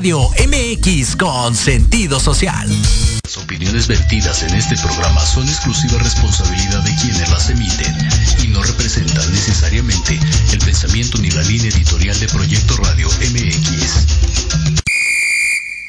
Radio MX con sentido social. Las opiniones vertidas en este programa son exclusiva responsabilidad de quienes las emiten y no representan necesariamente el pensamiento ni la línea editorial de Proyecto Radio MX.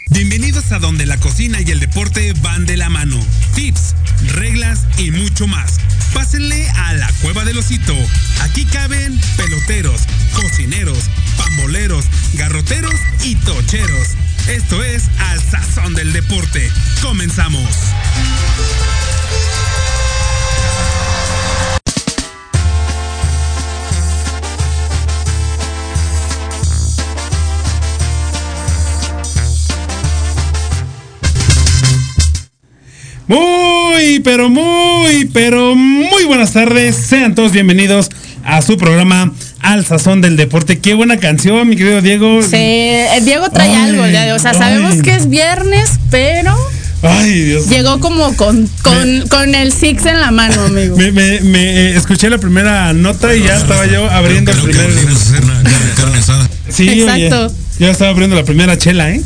Bienvenidos a donde la cocina y el deporte van de la mano. Tips, reglas y mucho más. Pásenle a la cueva del osito. Aquí caben peloteros, cocineros, pamboleros, garroteros y tocheros. Esto es Al Sazón del Deporte. Comenzamos. Muy, pero muy, pero muy buenas tardes. Sean todos bienvenidos a su programa Al Sazón del Deporte. Qué buena canción, mi querido Diego. Sí, eh, Diego trae Ay, algo. ya, O sea, sabemos ay. que es viernes, pero Ay, Dios. llegó como con, con, con el Six en la mano, amigo. Me, me- me, eh, escuché la primera nota y ya estaba yo abriendo el primer. quieres hacer una carne- carne asada. Sí, oye, Exacto. ya estaba abriendo la primera chela, ¿eh?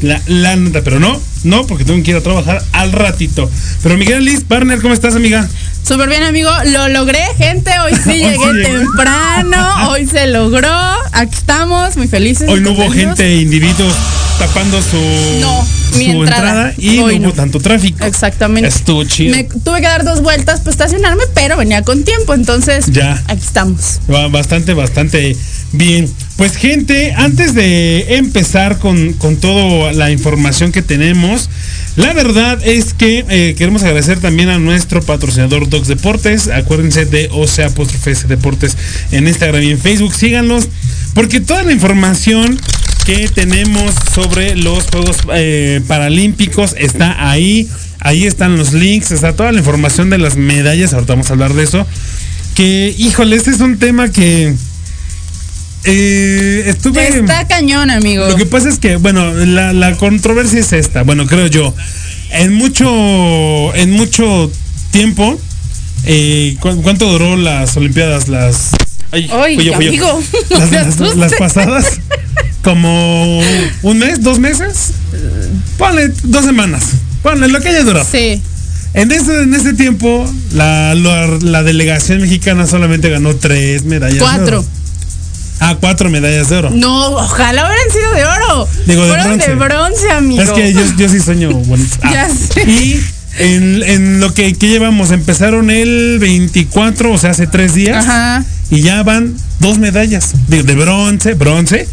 La, la nota, pero no, no, porque tengo que ir a trabajar al ratito. Pero Miguel Liz, partner, ¿cómo estás, amiga? Súper bien, amigo. Lo logré, gente. Hoy sí llegué temprano. Hoy se logró. Aquí estamos, muy felices. Hoy no hubo gente, individuos tapando su, No, su entrada. entrada y Hoy no hubo no. tanto tráfico. Exactamente. Estuvo chido. Me tuve que dar dos vueltas para estacionarme, pero venía con tiempo. Entonces, Ya. aquí estamos. Bastante, bastante bien. Pues gente, antes de empezar con, con toda la información que tenemos, la verdad es que eh, queremos agradecer también a nuestro patrocinador Docs Deportes. Acuérdense de OCE apóstrofe Deportes en Instagram y en Facebook. Síganlos, porque toda la información que tenemos sobre los Juegos eh, Paralímpicos está ahí. Ahí están los links, está toda la información de las medallas. Ahorita vamos a hablar de eso que, híjole, este es un tema que eh, estuve... Está cañón, amigo. Lo que pasa es que, bueno, la, la controversia es esta, bueno, creo yo. En mucho, en mucho tiempo, eh, ¿cu- ¿cuánto duró las Olimpiadas? Las... Ay, yo. amigo, no las, pasadas, como un mes, dos meses. Ponle dos semanas. Ponle lo que haya durado. Sí. En ese, en ese tiempo, la, la, la delegación mexicana solamente ganó tres medallas. de Cuatro. oro. Ah, cuatro medallas de oro. No, ojalá hubieran sido de oro. Digo, de Fueron bronce. de bronce, amigo. Es que yo, yo sí sueño bonito. Ah, Ya sé. Y en, en lo que, que llevamos, empezaron el 24, o sea, hace tres días. Ajá. Y ya van dos medallas de, de bronce, bronce.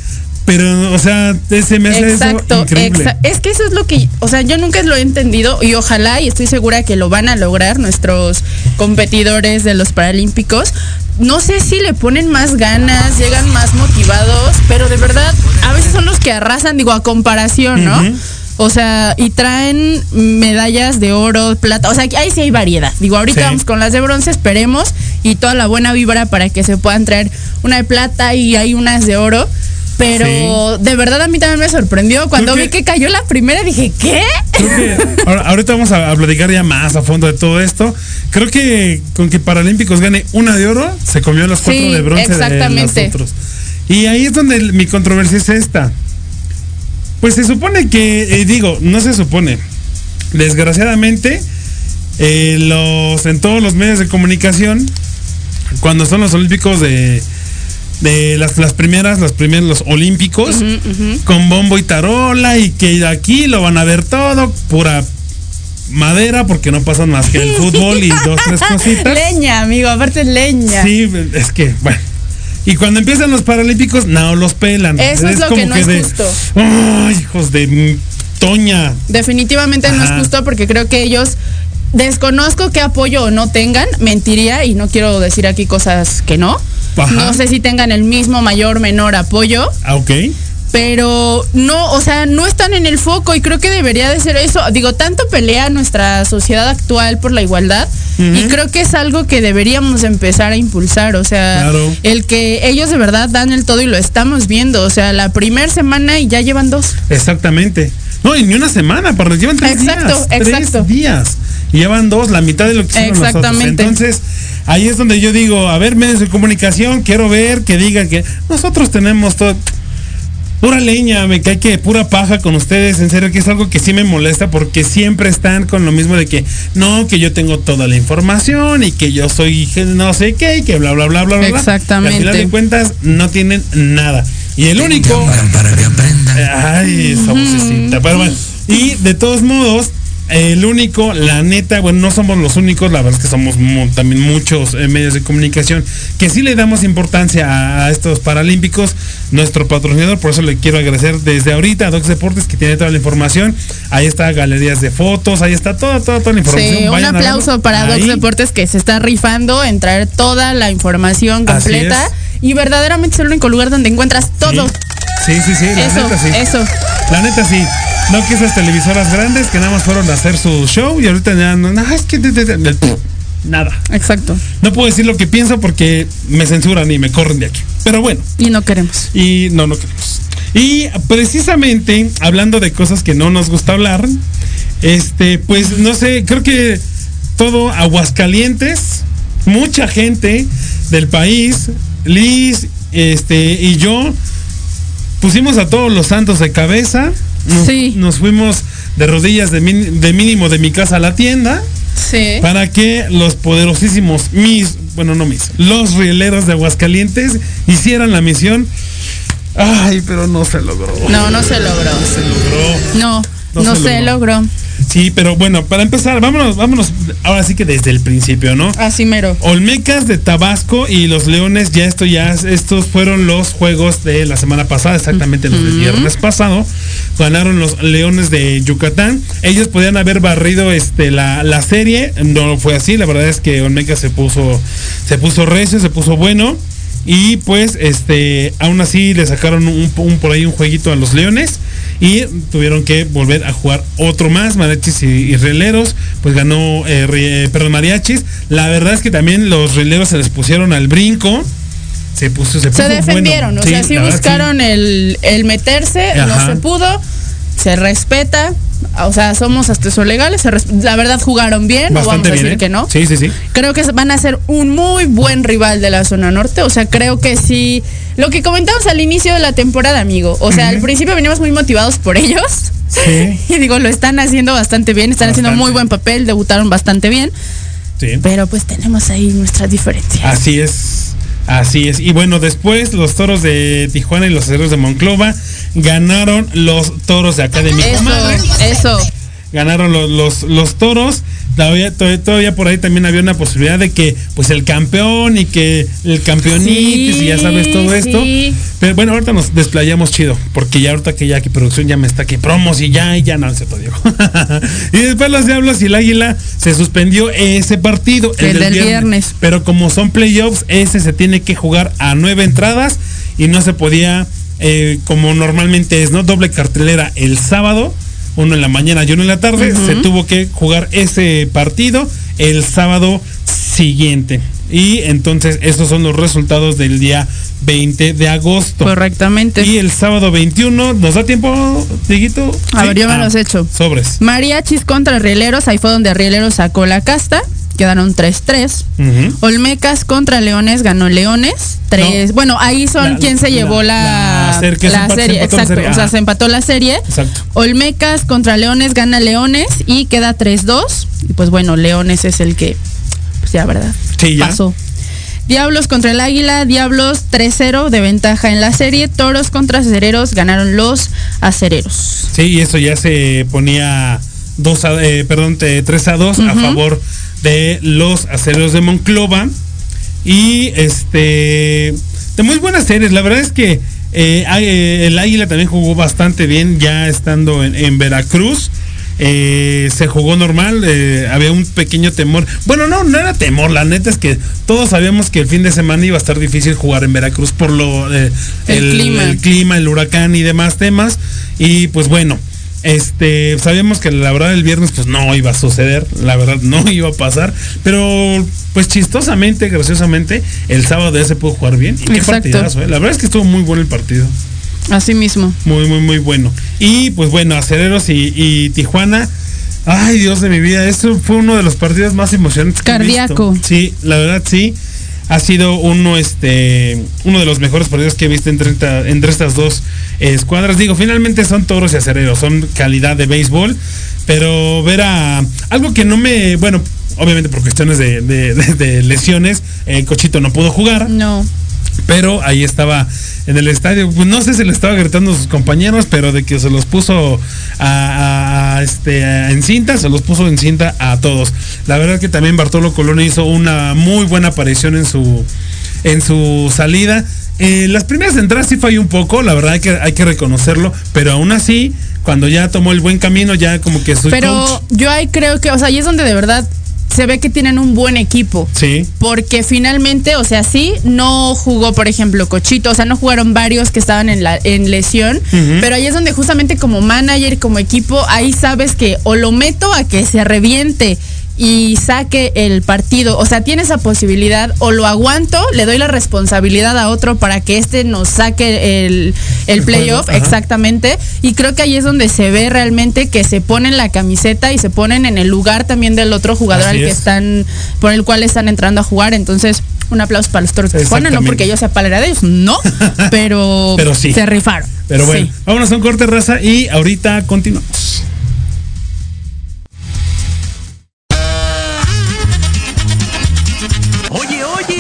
Pero, o sea, ese me hace Exacto, eso increíble. exa- es que eso es lo que, o sea, yo nunca lo he entendido y ojalá y estoy segura que lo van a lograr nuestros competidores de los Paralímpicos. No sé si le ponen más ganas, llegan más motivados, pero de verdad a veces son los que arrasan, digo, a comparación, ¿no? O sea, y traen medallas de oro, plata. O sea, ahí sí hay variedad. Digo, ahorita Sí. vamos con las de bronce, esperemos. Y toda la buena vibra para que se puedan traer una de plata y hay unas de oro. Pero de verdad a mí también me sorprendió. Cuando Creo vi que- que cayó la primera dije, ¿qué? Creo que ahora- ahorita vamos a, a platicar ya más a fondo de todo esto. Creo que con que Paralímpicos gane una de oro, se comió las cuatro Sí, de bronce exactamente. de los otros. Y ahí es donde el- mi controversia es esta. Pues se supone que, eh, digo, no se supone. Desgraciadamente, eh, los en todos los medios de comunicación, cuando son los olímpicos de, de las, las primeras, las primeros, los olímpicos, con bombo y tarola, y que aquí lo van a ver todo, pura madera, porque no pasan más que el fútbol y dos, tres cositas. leña, amigo, aparte es leña. Sí, es que, bueno. Y cuando empiezan los paralímpicos, no los pelan. Eso es lo que no es justo. Ay, hijos de Toña. Definitivamente no es justo porque creo que ellos desconozco qué apoyo o no tengan, mentiría y no quiero decir aquí cosas que no. Ajá. No sé si tengan el mismo mayor menor apoyo, Ah, ok. pero no, o sea, no están en el foco y creo que debería de ser eso. Digo, tanto pelea nuestra sociedad actual por la igualdad y creo que es algo que deberíamos empezar a impulsar, o sea, Claro. el que ellos de verdad dan el todo y lo estamos viendo, o sea, la primera semana y ya llevan dos. Exactamente. No, y ni una semana, pero llevan tres Exacto, días. exacto. Tres días. Y llevan dos, la mitad de lo que son nosotros. Exactamente. Entonces, ahí es donde yo digo, a ver, medios de comunicación, quiero ver que digan que nosotros tenemos todo. pura leña, me cae que pura paja con ustedes, en serio que es algo que sí me molesta porque siempre están con lo mismo de que no, que yo tengo toda la información y que yo soy no sé qué y que bla bla bla bla bla. Exactamente. Y al final de cuentas no tienen nada. Y el único para que aprendan. Ay, esa vocecita, pero bueno. Y de todos modos, el único, la neta, bueno, no somos los únicos, la verdad es que somos mu- también muchos eh, medios de comunicación que sí le damos importancia a, a estos paralímpicos. Nuestro patrocinador, por eso le quiero agradecer desde ahorita a Docs Deportes que tiene toda la información. Ahí está galerías de fotos, ahí está toda, toda, toda la información. Sí, un Vayan aplauso para Docs. Deportes que se está rifando en traer toda la información completa y verdaderamente es el único lugar donde encuentras todo. Sí, sí, sí, la Eso, neta sí. eso. La neta sí. No que esas televisoras grandes que nada más fueron a hacer su show y ahorita ya no, es que de- de- de- del- nada. Exacto. No puedo decir lo que pienso porque me censuran y me corren de aquí. Pero bueno, Y no queremos. y no, no queremos. Y precisamente hablando de cosas que no nos gusta hablar, este, pues no sé, creo que todo Aguascalientes, mucha gente del país, Liz, este, y yo, pusimos a todos los santos de cabeza. Nos, Sí. nos fuimos de rodillas de, min- de mínimo de mi casa a la tienda Sí. para que los poderosísimos mis, bueno, no mis, los rieleros de Aguascalientes hicieran la misión. Ay, pero no se logró. No, no se logró. se logró. No, No no, se se logró. Sí, pero bueno, para empezar, vámonos, vámonos, ahora sí que desde el principio, ¿no? Así mero. Olmecas de Tabasco y los Leones, ya esto ya, estos fueron los juegos de la semana pasada, exactamente los del viernes pasado. Ganaron los Leones de Yucatán. Ellos podían haber barrido este la, la serie, no fue así, la verdad es que Olmecas se puso, se puso recio, se puso bueno. Y pues, este, aún así le sacaron un, un- por ahí un jueguito a los Leones y tuvieron que volver a jugar otro más, mariachis y, y rieleros, pues ganó, eh, ri- eh, perdón, mariachis. La verdad es que también los rieleros se les pusieron al brinco. Se puso, se, Se puso defendieron, bueno. o sea, sí buscaron el, el meterse, Ajá. no se pudo, se respeta, o sea, somos hasta eso legales, la verdad jugaron bien, no vamos Bastante a bien. decir ¿eh? que no. Sí, sí, sí. Creo que van a ser un muy buen rival de la zona norte. O sea, creo que sí. Lo que comentamos al inicio de la temporada, amigo. O sea, al principio venimos muy motivados por ellos. Sí. Y digo, lo están haciendo bastante bien, están haciendo Bastante. muy buen papel, debutaron bastante bien. sí. Pero pues tenemos ahí nuestras diferencias. Así es. Así es. Y bueno, después los toros de Tijuana y los aceros de Monclova ganaron los toros de acá de mi comadre. Eso, eso. Ganaron los, los, los toros. Todavía, to- todavía por ahí también había una posibilidad de que, pues, el campeón y que el campeonitis y ya sabes todo esto. sí. Pero bueno, ahorita nos desplayamos chido, porque ya ahorita que ya que producción ya me está que promos y ya, y ya no se Diego. y después los Diablos y el Águila se suspendió ese partido, El del viernes. Pero como son playoffs, ese se tiene que jugar a nueve entradas y no se podía, eh, como normalmente es, ¿no? Doble cartelera el sábado, uno en la mañana y uno en la tarde, se tuvo que jugar ese partido el sábado siguiente. Y entonces estos son los resultados del día 20 de agosto. Correctamente. Y el sábado 21, ¿nos da tiempo, Dieguito? A ¿Sí? ver, yo me Ah, los echo. Sobres. Mariachis contra Rieleros, ahí fue donde Rieleros sacó la casta. Quedaron 3-3. Ujú. Olmecas contra Leones, ganó Leones. Tres. No. Bueno, ahí son La- quien se la- llevó la, la serie, que se empató- se serie. la Exacto. serie. O sea, Ah. se empató la serie. Exacto. Olmecas contra Leones, gana Leones y queda 3-2. Y pues bueno, Leones es el que, pues ya, ¿verdad? Sí, ya. Pasó. Diablos contra el Águila, Diablos 3-0 de ventaja en la serie. Toros contra Acereros, ganaron los Acereros. Sí, y eso ya se ponía dos a, eh, perdón, te- 3 a 2 a favor de los aceros de Monclova. Y este de muy buenas series. La verdad es que eh, eh, el Águila también jugó bastante bien ya estando en, en Veracruz. Eh, se jugó normal, eh, había un pequeño temor. Bueno, no, no era temor, la neta es que todos sabíamos que el fin de semana iba a estar difícil jugar en Veracruz por lo eh, El clima. el clima, el huracán y demás temas. Y pues bueno, este, sabíamos que la verdad el viernes pues no iba a suceder, la verdad no iba a pasar, pero pues chistosamente, graciosamente, el sábado ya se pudo jugar bien. Y qué Exacto. partidazo, ¿eh? La verdad es que estuvo muy bueno el partido. Así mismo. Muy, muy, muy bueno. Y pues bueno, Acereros y, y Tijuana. Ay, Dios de mi vida, eso fue uno de los partidos más emocionantes. que he Cardíaco. visto. Sí, la verdad sí. Ha sido uno, este, uno de los mejores partidos que he visto entre, entre estas dos escuadras. Digo, finalmente son toros y acereros, son calidad de béisbol, pero ver a algo que no me, bueno, obviamente por cuestiones de, de- lesiones, el Cochito no pudo jugar. No. Pero ahí estaba en el estadio, pues no sé si le estaba gritando a sus compañeros, pero de que se los puso a, a- a, este, a- en cinta, se los puso en cinta a todos. La verdad que también Bartolo Colón hizo una muy buena aparición en su, en su salida. Eh, las primeras entradas sí falló un poco, la verdad hay que, hay que reconocerlo, pero aún así, cuando ya tomó el buen camino, ya como que su Pero coach- yo ahí creo que, o sea, ahí es donde de verdad se ve que tienen un buen equipo. Sí. Porque finalmente, o sea, sí, no jugó, por ejemplo, Cochito, o sea, no jugaron varios que estaban en, la, en lesión, pero ahí es donde justamente como manager, como equipo, ahí sabes que o lo meto a que se reviente y saque el partido, o sea, tiene esa posibilidad, o lo aguanto, le doy la responsabilidad a otro para que este nos saque el, el El playoff, exactamente, y creo que ahí es donde se ve realmente que se ponen la camiseta y se ponen en el lugar también del otro jugador Así al que es. están, por el cual están entrando a jugar, entonces un aplauso para los toros de Tijuana, no porque yo sea palera de ellos, no, pero, Pero sí. se rifaron. Pero bueno, Sí. vámonos a un corte raza y ahorita continuamos.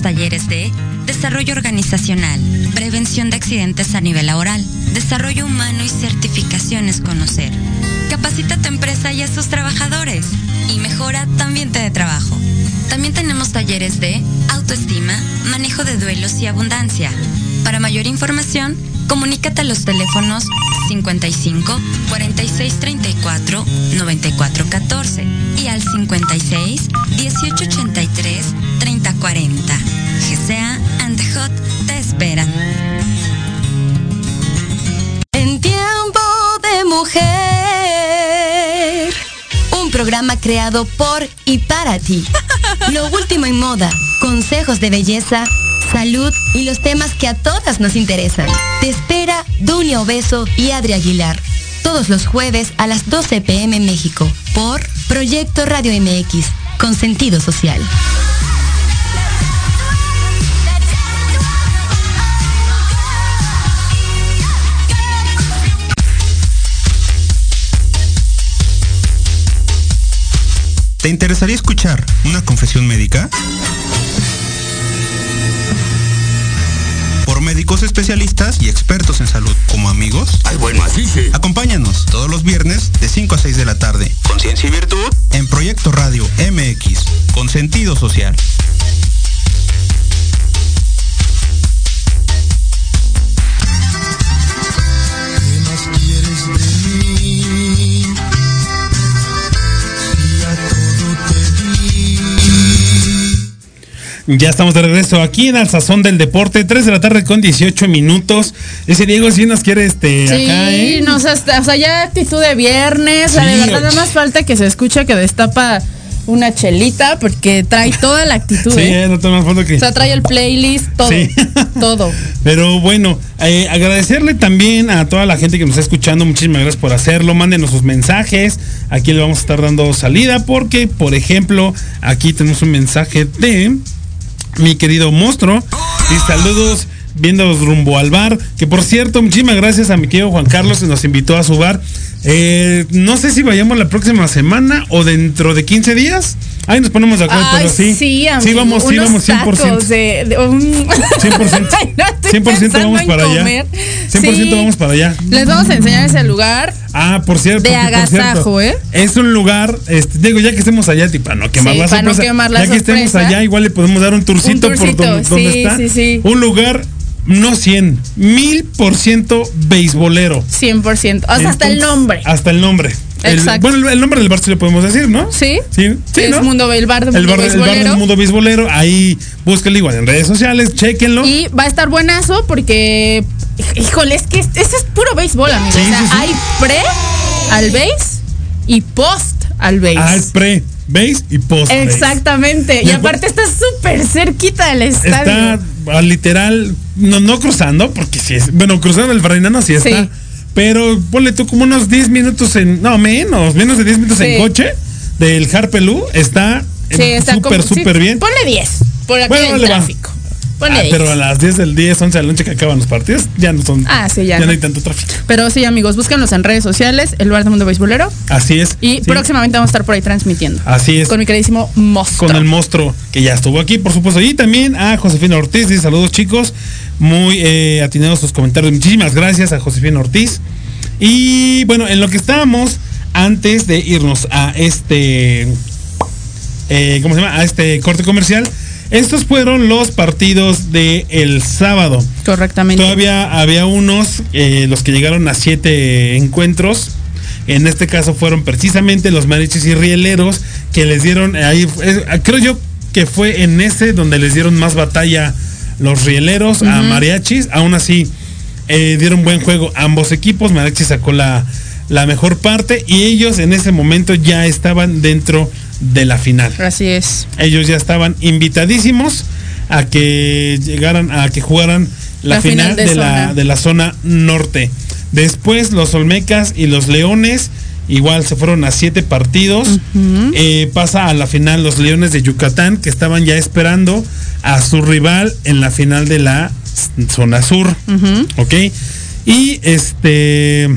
Talleres de Desarrollo Organizacional, Prevención de Accidentes a nivel laboral, Desarrollo Humano y Certificaciones Conocer. Capacita a tu empresa y a sus trabajadores y mejora tu ambiente de trabajo. También tenemos talleres de autoestima, manejo de duelos y abundancia. Para mayor información, comunícate a los teléfonos 55 46 34 94 14 y al 56 18 83 30 40. GCA and the Hot te esperan. En tiempo de mujer. Un programa creado por y para ti. Lo último en moda, consejos de belleza, salud y los temas que a todas nos interesan. Te espera Dunia Obeso y Adri Aguilar. Todos los jueves a las 12 pm México por Proyecto Radio MX con sentido social. ¿Te interesaría escuchar una confesión médica? Por médicos especialistas y expertos en salud, como amigos. Ay, bueno, así sí. Acompáñanos todos los viernes de 5 a 6 de la tarde. Conciencia y virtud. En Proyecto Radio MX, con sentido social. Ya estamos de regreso aquí en Al Sazón del Deporte, 3 de la tarde con 18 minutos. Ese Diego sí nos quiere este Sí, acá, ¿eh? no, o sea, hasta- o sea, ya actitud de viernes, o sea, de Sí, verdad nada más falta que se escuche que destapa una chelita porque trae toda la actitud, Sí, ¿eh? no te más foto que. O sea, trae el playlist, todo, Sí. todo. Pero bueno, eh, agradecerle también a toda la gente que nos está escuchando. Muchísimas gracias por hacerlo. Mándenos sus mensajes. Aquí le vamos a estar dando salida porque, por ejemplo, aquí tenemos un mensaje de mi querido monstruo. Y saludos viendo rumbo al bar. Que por cierto, muchísimas gracias a mi querido Juan Carlos que nos invitó a su bar. Eh, no sé si vayamos la próxima semana o dentro de 15 días. Ahí nos ponemos de acuerdo, Ay, pero sí. sí, amigo, sí, vamos, sí, vamos 100%. tacos de, de un- 100%. Ay, no, estoy 100% pensando vamos para allá. comer. 100% Sí. vamos para allá. Les vamos a enseñar ese lugar. Ah, por cierto. De que por agasajo, cierto, ¿eh? Es un lugar, este, digo, ya que estemos allá, tipo, para no quemar la para no sorpresa. quemar la ya que estemos sorpresa. allá, igual le podemos dar un turcito, Un por turcito, donde, donde sí, está. sí, sí. Un lugar, no 100, mil por ciento beisbolero. 100%. O sea, hasta el nombre. Hasta el nombre. El- Exacto. bueno, el, el nombre del bar sí lo podemos decir, ¿no? Sí. Sí, sí, es ¿no? mundo, el bar de el mundo bar, el bar beisbolero. del mundo beisbolero. Ahí búsquenlo igual en redes sociales, chequenlo. Y va a estar buenazo porque, híjole, es que ese es puro béisbol, amigo. Sí, o sea, sí. hay pre al base y post al base. Al pre, base y post. base. Exactamente. Y aparte está súper cerquita del estadio. Está literal, no, no cruzando, porque sí es. Bueno, cruzando el Barrinano sí está. Sí. Pero ponle tú como unos 10 minutos en. No, menos, menos de 10 minutos Sí. en coche del Harpelú. Está Sí, súper, como- súper sí, bien. Ponle 10 por aquí Bueno, del le va. tráfico. Ponle Ah, 10. pero a las 10 del 10, 11 de la noche que acaban los partidos, ya no son. Ah, sí, ya no. no. hay tanto tráfico. Pero sí, amigos, búsquenlos en redes sociales, el bar de mundo beisbolero. Así es. Y sí. próximamente vamos a estar por ahí transmitiendo. Así es. Con mi queridísimo monstruo. con el monstruo que ya estuvo aquí, por supuesto. Y también a Josefina Ortiz. Dice saludos, chicos. Muy eh, atinados sus comentarios. Muchísimas gracias a Josefina Ortiz. Y bueno, en lo que estábamos antes de irnos a este. eh, ¿Cómo se llama? A este corte comercial. Estos fueron los partidos de el sábado. Correctamente. Todavía había unos, eh, los que llegaron a siete encuentros. En este caso fueron precisamente los mariachis y rieleros que les dieron ahí. eh, creo yo que fue en ese donde les dieron más batalla los rieleros a mariachis. Aún así, eh, dieron buen juego ambos equipos. Mariachi sacó la, la mejor parte y ellos en ese momento ya estaban dentro de la final Así es. ellos ya estaban invitadísimos a que llegaran, a que jugaran la, La final, final de de, la, zona. de la zona norte. Después los Olmecas y los Leones igual se fueron a siete partidos. Eh, pasa a la final los Leones de Yucatán que estaban ya esperando a su rival en la final de la zona sur. ¿Ok? Y este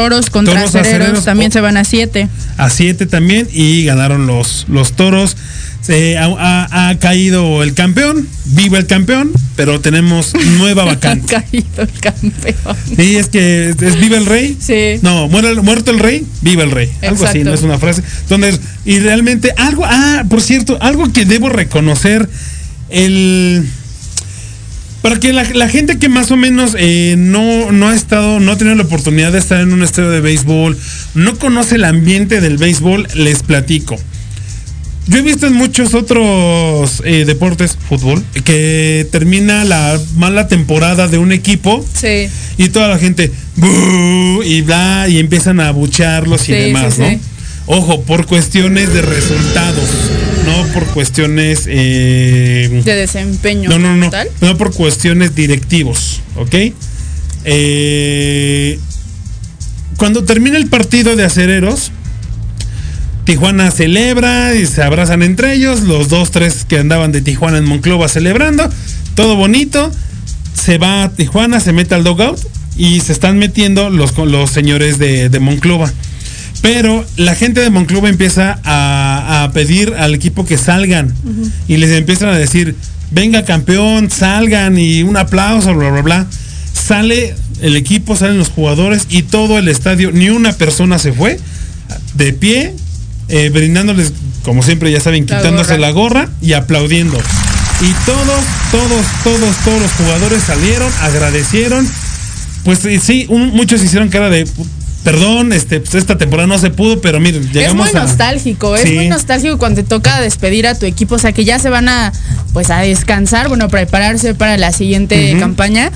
Toros contra Toros acereros, acereros, también o- se van a 7. a 7 también y ganaron los, los toros. Se ha, ha- ha caído el campeón, viva el campeón, pero tenemos nueva Ha vacante. caído el campeón. Sí, es que es, es viva el rey. Sí. No, muerto el rey, viva el rey. Algo así, no es una frase. Entonces, y realmente algo, ah, por cierto, algo que debo reconocer, el... Para que la, la gente que más o menos eh, no, no ha estado, no ha tenido la oportunidad de estar en un estadio de béisbol, no conoce el ambiente del béisbol, les platico. Yo he visto en muchos otros eh, deportes, fútbol, que termina la mala temporada de un equipo Sí. y toda la gente y bla y empiezan a abucharlos y Sí, demás, sí, ¿no? Ojo, por cuestiones de resultados, no por cuestiones eh, De desempeño. no, no, no, no por cuestiones directivos, ¿ok? Eh, cuando termina el partido de acereros, Tijuana celebra y se abrazan entre ellos, los dos, tres que andaban de Tijuana en Monclova celebrando, todo bonito, se va a Tijuana, se mete al dogout y se están metiendo los, los señores de, de Monclova. Pero la gente de Monclova empieza a, a pedir al equipo que salgan y les empiezan a decir, venga campeón, salgan y un aplauso, bla, bla, bla. Sale el equipo, salen los jugadores y todo el estadio, ni una persona se fue, de pie, eh, brindándoles, como siempre ya saben, La quitándose gorra. la gorra y aplaudiendo. Y todos, todos, todos, todos los jugadores salieron, agradecieron. Pues sí, sí, un- muchos hicieron cara de perdón, este, pues, esta temporada no se pudo, pero miren, Es llegamos muy a. nostálgico, es Sí. muy nostálgico cuando te toca despedir a tu equipo, o sea que ya se van a pues a descansar, bueno, prepararse para la siguiente campaña.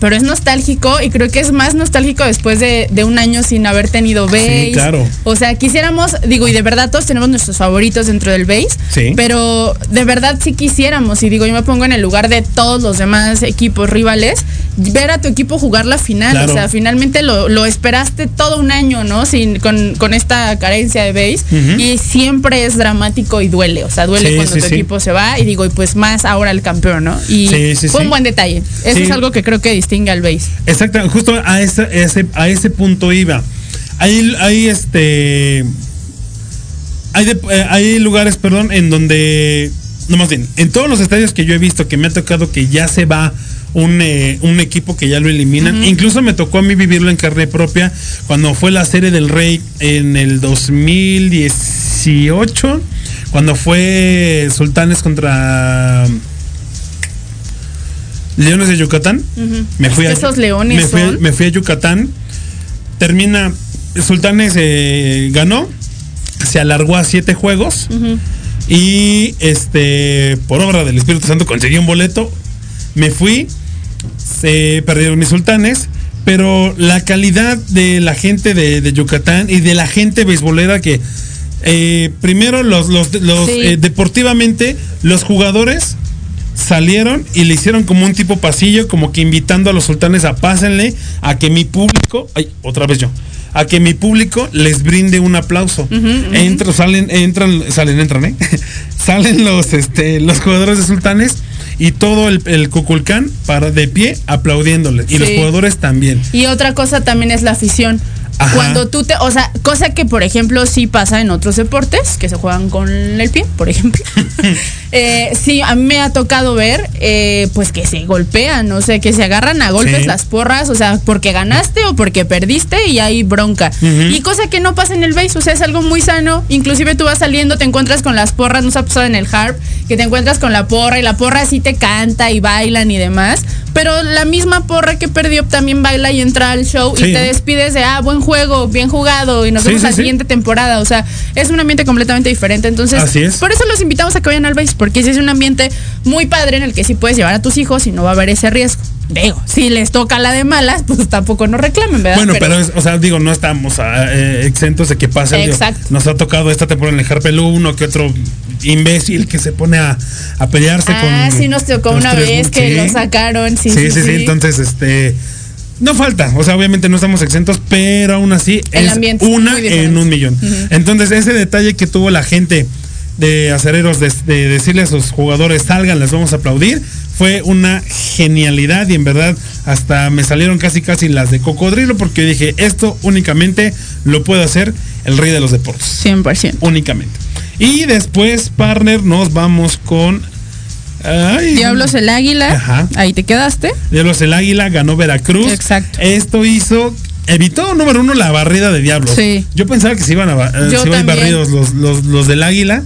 Pero es nostálgico y creo que es más nostálgico después de, de un año sin haber tenido base. claro. O sea, quisiéramos, digo, y de verdad todos tenemos nuestros favoritos dentro del base. Sí. Pero de verdad sí quisiéramos, y digo, yo me pongo en el lugar de todos los demás equipos rivales, ver a tu equipo jugar la final. Claro. O sea, finalmente lo, lo esperaste todo un año, ¿no? Sin, con, con esta carencia de base. Y siempre es dramático y duele. O sea, duele Sí, cuando sí, tu sí. equipo se va. Y digo, y pues más ahora el campeón, ¿no? Y fue un buen detalle. Eso es algo que creo que distingue al base. Exacto, justo a ese, a ese, a ese punto iba. Ahí este. hay, de- eh, hay lugares, perdón, en donde, no más bien, en todos los estadios que yo he visto que me ha tocado que ya se va un, eh, un equipo que ya lo eliminan. Incluso me tocó a mí vivirlo en carne propia cuando fue la serie del Rey en el 2018, cuando fue Sultanes contra Leones de Yucatán. Me fui a, esos leones me fui, a- son- me fui a Yucatán. Termina, Sultanes eh, ganó, se alargó a siete juegos. Y este, por obra del Espíritu Santo, conseguí un boleto. Me fui, se perdieron mis sultanes. Pero la calidad de la gente de, de Yucatán y de la gente beisbolera que eh, primero los, los, los, Sí. eh, deportivamente los jugadores salieron y le hicieron como un tipo pasillo, como que invitando a los sultanes a pásenle, a que mi público, ay, otra vez yo, a que mi público les brinde un aplauso. Entran, salen, entran, salen, entran, ¿eh? salen los, este, los jugadores de sultanes y todo el, el Cuculcán para de pie aplaudiéndoles. Y los jugadores también. Y otra cosa también es la afición. Ajá. Cuando tú te, o sea, cosa que por ejemplo sí pasa en otros deportes que se juegan con el pie, por ejemplo. Eh, sí, a mí me ha tocado ver, eh, pues que se golpean, no sé, que se agarran a golpes Sí. las porras, o sea, porque ganaste o porque perdiste y hay bronca. Y cosa que no pasa en el base, o sea, es algo muy sano. Inclusive tú vas saliendo, te encuentras con las porras, nos ha pasado en el harp, que te encuentras con la porra y la porra sí te canta y bailan y demás. Pero la misma porra que perdió también baila y entra al show Sí. y te despides de, ah, buen juego, bien jugado y nos vemos sí, la siguiente temporada. O sea, es un ambiente completamente diferente. Entonces, Así es. por eso los invitamos a que vayan al base, porque sí es un ambiente muy padre en el que sí puedes llevar a tus hijos y no va a haber ese riesgo. Digo, si les toca la de malas, pues tampoco no reclamen, ¿verdad? Bueno, pero, es- o sea, digo, no estamos ah, eh, exentos de que pase. digo, Exacto. nos ha tocado esta temporada en el Harpel uno que otro imbécil que se pone a, a pelearse con. Ah, sí nos tocó una tres- vez que sí. lo sacaron, sí, Sí, sí, sí, sí, sí. Entonces, este. No falta, o sea, obviamente no estamos exentos, pero aún así El es una en un millón. Entonces, ese detalle que tuvo la gente de acereros de, de decirle a sus jugadores salgan, les vamos a aplaudir, fue una genialidad y en verdad hasta me salieron casi casi las de cocodrilo porque dije, esto únicamente lo puede hacer el rey de los deportes 100%. únicamente. Y después, partner, nos vamos con. ay, Diablos el águila, Ajá. ahí te quedaste. Diablos el Águila, ganó Veracruz. Exacto. Esto hizo. Evitó, número uno, la barrida de Diablos. Sí. Yo pensaba que se iban a, eh, se iban barridos los, los, los del Águila.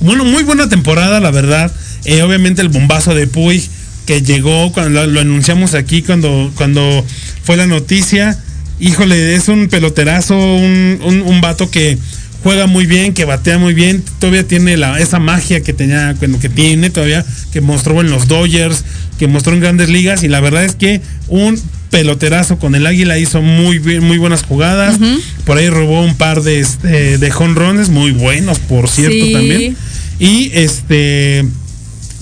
Bueno, muy buena temporada, la verdad. Eh, obviamente el bombazo de Puy que llegó cuando lo, lo anunciamos aquí cuando, cuando fue la noticia. Híjole, es un peloterazo, un, un, un vato que juega muy bien, que batea muy bien, todavía tiene la, esa magia que tenía, bueno, que tiene todavía, que mostró en los Dodgers, que mostró en grandes ligas, y la verdad es que un peloterazo con el águila hizo muy bien, muy buenas jugadas. Por ahí robó un par de, este, de jonrones muy buenos, por cierto, Sí. también. Y este,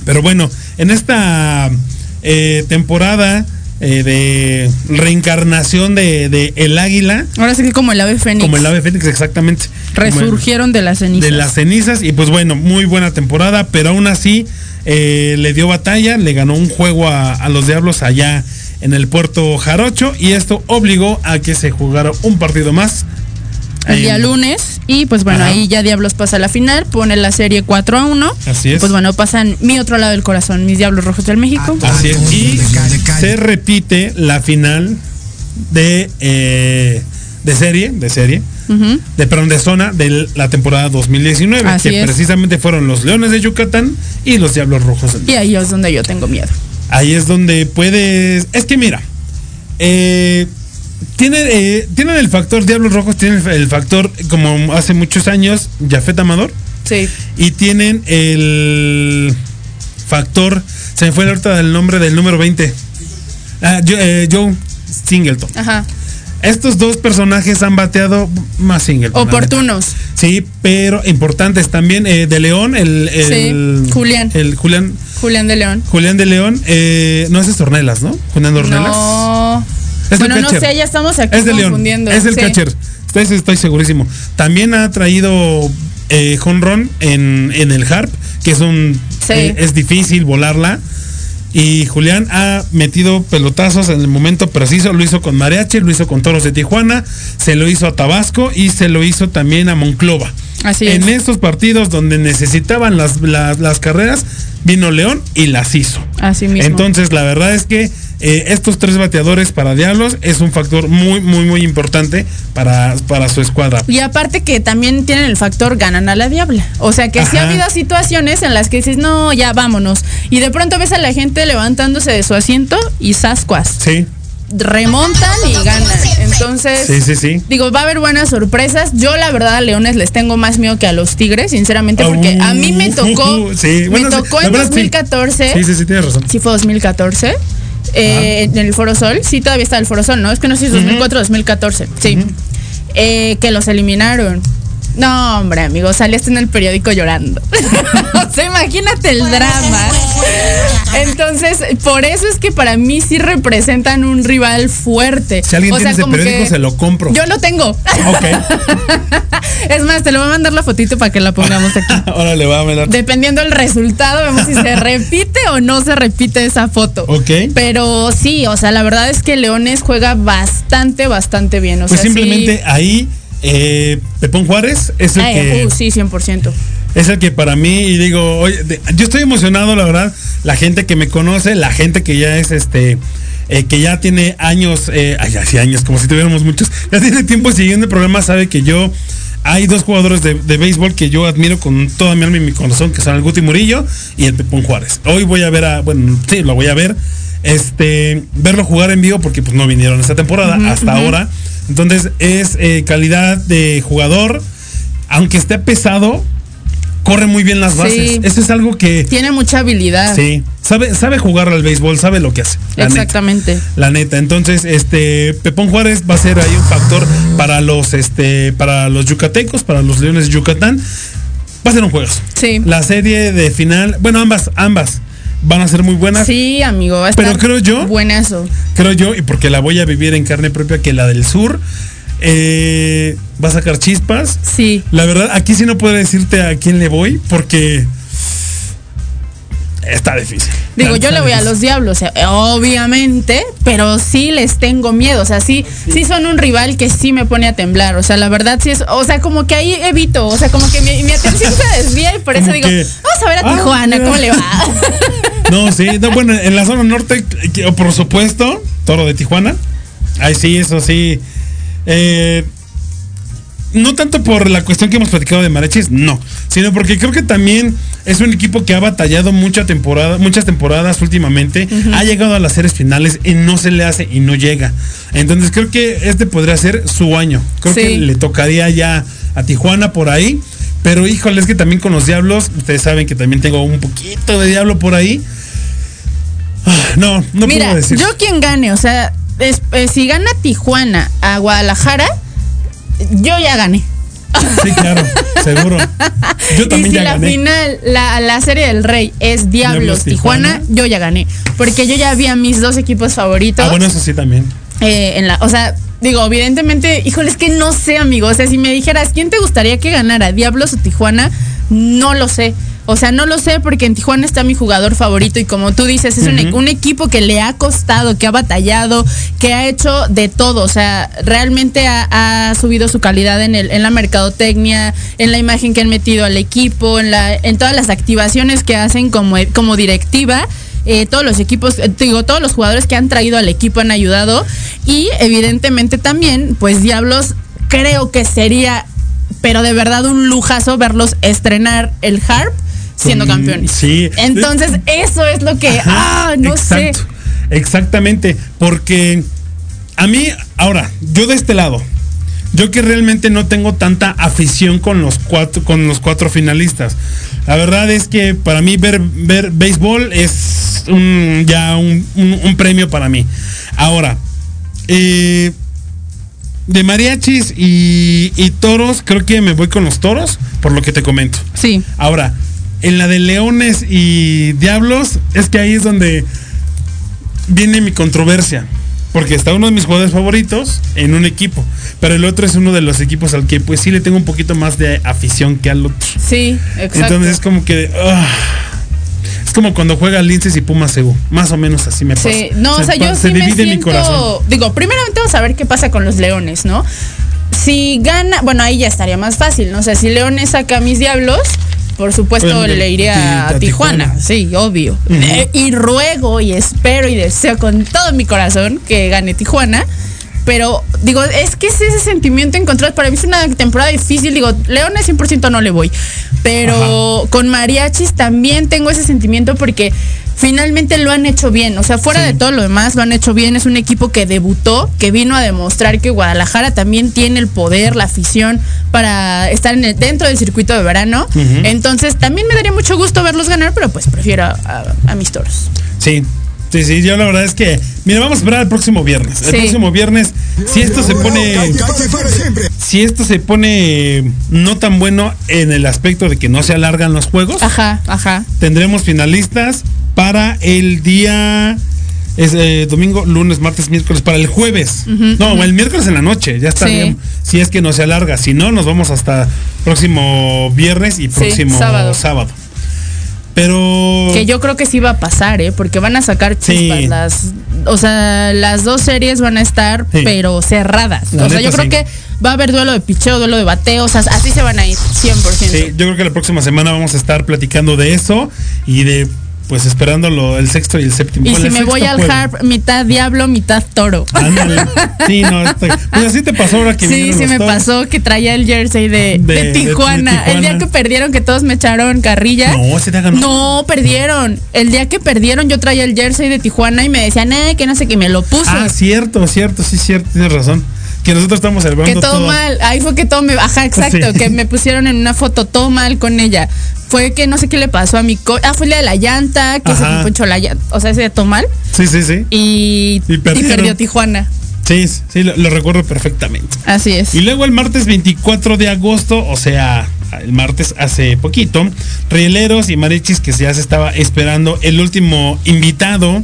pero bueno, en esta eh, temporada eh, de reencarnación de, de el águila, Ahora sí que como el ave fénix. como el ave fénix exactamente. el- Resurgieron de las cenizas. de las cenizas y pues bueno, muy buena temporada, pero aún así eh, le dio batalla, le ganó un juego a, a los Diablos allá en el puerto Jarocho y esto obligó a que se jugara un partido más. El día lunes. Y pues bueno, Ajá. ahí ya Diablos pasa a la final, pone la serie 4 a 1. Así es. Pues bueno, pasan mi otro lado del corazón, mis Diablos Rojos del México. Así es. Y se repite la final de, eh, de serie, de serie, de perdón, de zona de la temporada 2019, Así que es. precisamente fueron los Leones de Yucatán y los Diablos Rojos del Y ahí es donde yo tengo miedo. Ahí es donde puedes. Es que mira, eh, tiene, eh, tienen el factor Diablos Rojos, tienen el, factor, como hace muchos años, Jafet Amador, Sí. y tienen el factor. Se me fue ahorita el nombre del número 20. Ah, yo- eh, Joe Singleton. Ajá. Estos dos personajes han bateado más Singleton. Oportunos. Sí, pero importantes también. eh, de León, el, el- Sí, Julián. El Julián. Julián de León. Julián de León, eh, no es Estornelas, ¿no? Julián de Ornelas. No. Es el bueno, no sé, ya estamos aquí Es de León. confundiendo. Es el Sí. catcher. Estoy, estoy segurísimo. También ha traído eh, jonrón en, en el harp, que es un Sí. eh, es difícil volarla. Y Julián ha metido pelotazos en el momento preciso. Lo hizo con Mariachi, lo hizo con Toros de Tijuana, se lo hizo a Tabasco y se lo hizo también a Monclova. Así en es. estos partidos donde necesitaban las, las, las carreras, vino León y las hizo. Así mismo. Entonces, la verdad es que eh, estos tres bateadores para Diablos es un factor muy, muy, muy importante para, para su escuadra. Y aparte que también tienen el factor ganan a la diabla. O sea que sí ha Ajá. habido situaciones en las que dices, no, ya vámonos. Y de pronto ves a la gente levantándose de su asiento y sascuas. Sí, Remontan y ganan. Entonces, sí, sí, sí. digo, va a haber buenas sorpresas. Yo la verdad a Leones les tengo más miedo que a los Tigres, sinceramente, porque a mí me tocó, bueno, me tocó en verdad, sí. 2014. Sí, sí, sí, tienes razón. Sí fue 2014. Eh, en el Foro Sol, sí todavía está el Foro Sol, ¿no? Es que no sé si es 2004 o 2014, sí. Eh, que los eliminaron. No, hombre, amigo, saliste en el periódico llorando. o sea, imagínate el drama. Entonces, por eso es que para mí sí representan un rival fuerte. Si alguien O tiene ese periódico, que se lo compro. Yo lo tengo. Ok, es más, te lo voy a mandar la fotito para que la pongamos aquí. ahora le va a mandar. Dependiendo del resultado, vemos si se repite o no se repite esa foto. Ok. Pero sí, o sea, la verdad es que Leones juega bastante, bastante bien. O Pues sea, simplemente sí. ahí, eh, Pepón Juárez es el Ay, que. uh, sí, 100%. Es el que para mí, y digo, oye, yo estoy emocionado, la verdad. La gente que me conoce, la gente que ya es este. eh, que ya tiene años, eh, ay, así años, como si tuviéramos muchos, ya tiene tiempo siguiendo el programa, sabe que yo, hay dos jugadores de, de béisbol que yo admiro con toda mi alma y mi corazón, que son el Guti Murillo y el Pepón Juárez. Hoy voy a ver a, bueno, sí, lo voy a ver, este, verlo jugar en vivo porque pues no vinieron esta temporada hasta ahora. Entonces es eh, calidad de jugador, aunque esté pesado, corre muy bien las bases. Sí. Eso es algo que Tiene mucha habilidad. sí, sabe sabe jugar al béisbol, sabe lo que hace. la neta. Exactamente. La neta, entonces, este Pepón Juárez va a ser ahí un factor para los, este, para los yucatecos, para los Leones de Yucatán. Va a ser un juego. Sí. La serie de final, bueno, ambas, ambas van a ser muy buenas. Sí, amigo. va a Pero estar creo yo- Buenazo. Creo yo, y porque la voy a vivir en carne propia, que la del sur eh, va a sacar chispas. Sí. La verdad, aquí sí no puedo decirte a quién le voy, porque está difícil. Digo, Está yo le voy a los diablos, eh, obviamente, pero sí les tengo miedo. O sea, sí, sí son un rival que sí me pone a temblar. O sea, la verdad sí es, o sea, como que ahí evito, o sea, como que mi, mi atención se desvía y por eso digo, que, vamos a ver a ah, Tijuana, mira. ¿cómo le va? No, sí, no, bueno, en la zona norte, por supuesto, Toro de Tijuana. Ahí sí, eso sí. Eh, no tanto por la cuestión que hemos platicado de Marechis, no, sino porque creo que también es un equipo que ha batallado mucha temporada, muchas temporadas últimamente, ha llegado a las series finales y no se le hace y no llega. Entonces creo que este podría ser su año. Creo Sí. que le tocaría ya a Tijuana por ahí. Pero híjole, es que también con los diablos, ustedes saben que también tengo un poquito de diablo por ahí. Ah, No, no Mira, puedo decir. yo quien gane, o sea, es- eh, si gana Tijuana a Guadalajara, yo ya gané. Sí, claro, seguro. Yo Y también si ya la gané. final, la, la serie del rey es Diablos, Diablos, Tijuana, Tijuana. yo ya gané. Porque yo ya vi a mis dos equipos favoritos. Ah, bueno, eso sí también. eh, en la, o sea, digo, evidentemente, híjole, es que no sé, amigo. O sea, si me dijeras, ¿quién te gustaría que ganara, Diablos o Tijuana? No lo sé. O sea, no lo sé porque en Tijuana está mi jugador favorito y como tú dices, es un, un equipo que le ha costado, que ha batallado, que ha hecho de todo. O sea, realmente ha, ha subido su calidad en, el, en la mercadotecnia, en la imagen que han metido al equipo, en, la, en todas las activaciones que hacen como, como directiva. Eh, todos los equipos, eh, digo, todos los jugadores que han traído al equipo han ayudado y evidentemente también, pues Diablos creo que sería, pero de verdad un lujazo verlos estrenar el Harp siendo campeones. sí. Entonces eso es lo que, Ajá, ah, no sé. exacto, Exactamente, porque a mí, ahora, yo de este lado, yo que realmente no tengo tanta afición con los cuatro, con los cuatro finalistas. La verdad es que para mí ver, ver béisbol es un- ya un, un- un premio para mí. Ahora, eh, de mariachis y, y toros, creo que me voy con los toros, por lo que te comento. Sí. Ahora, en la de leones y diablos, es que ahí es donde viene mi controversia. Porque está uno de mis jugadores favoritos en un equipo. Pero el otro es uno de los equipos al que pues sí le tengo un poquito más de afición que al otro. Sí, exacto. Entonces es como que... ah, es como cuando juega Linces y Pumas Cebu. Más o menos así me pasa. Sí, no, o Se sea, pa- yo se sí me divide mi siento, corazón. digo, primeramente vamos a ver qué pasa con los leones, ¿no? Si gana, bueno, ahí ya estaría más fácil, ¿no? O sea, si Leones saca a mis diablos, por supuesto Obviamente, le iría a, Tijuana. Tijuana. sí, obvio. Eh, y ruego y espero y deseo con todo mi corazón que gane Tijuana. Pero digo, es que es ese sentimiento encontrado. Para mí es una temporada difícil. Digo, Leones 100% no le voy. Pero con Mariachis también tengo ese sentimiento porque finalmente lo han hecho bien. O sea, fuera Sí. de todo lo demás, lo han hecho bien. Es un equipo que debutó, que vino a demostrar que Guadalajara también tiene el poder, la afición para estar en el- dentro del circuito de verano. Entonces, también me daría mucho gusto verlos ganar, pero pues prefiero a, a- a mis toros. Sí. Sí, sí, yo la verdad es que, mira, vamos a esperar el próximo viernes. El Sí. próximo viernes, si esto se pone, si esto se pone no tan bueno en el aspecto de que no se alargan los juegos, Ajá, ajá. tendremos finalistas para el día es eh, domingo, lunes, martes, miércoles, para el jueves. No, el miércoles en la noche, ya está Sí. bien. Si es que no se alarga, si no, nos vamos hasta próximo viernes y próximo sábado. sábado. Pero Que yo creo que sí va a pasar, ¿eh? Porque van a sacar Sí. chispas. Las, o sea, las dos series van a estar, Sí. pero cerradas. La o sea, yo creo sí. que va a haber duelo de picheo, duelo de bateo. O sea, así se van a ir, 100%. Sí, yo creo que la próxima semana vamos a estar platicando de eso y de pues esperando lo- el sexto y el séptimo. Y Bueno, si me voy al harp, mitad diablo, mitad toro. Ándale. Sí, no, está- pues así te pasó ahora que Sí, sí me toros. pasó que traía el jersey de, De- de de- de Tijuana. Tijuana. El día que perdieron, que todos me echaron carrilla. No, ese día ganó. No, perdieron. El día que perdieron, yo traía el jersey de Tijuana y me decían, eh, que no sé qué, me lo puso. Ah, cierto, cierto, sí, cierto, tienes razón. Que nosotros estamos que celebrando todo, mal. Ahí fue que todo me. Ajá, exacto. Sí. Que me pusieron en una foto todo mal con ella. Fue que no sé qué le pasó a mi co Ah, fue la de la llanta, que se me ponchó la llanta. O sea, ese día todo mal. Sí, sí, sí. Y, Y y perdieron. perdió Tijuana. Sí, sí, lo, lo recuerdo perfectamente. Así es. Y luego el martes 24 de agosto, o sea, el martes hace poquito, Rieleros y Marichis que ya se estaba esperando el último invitado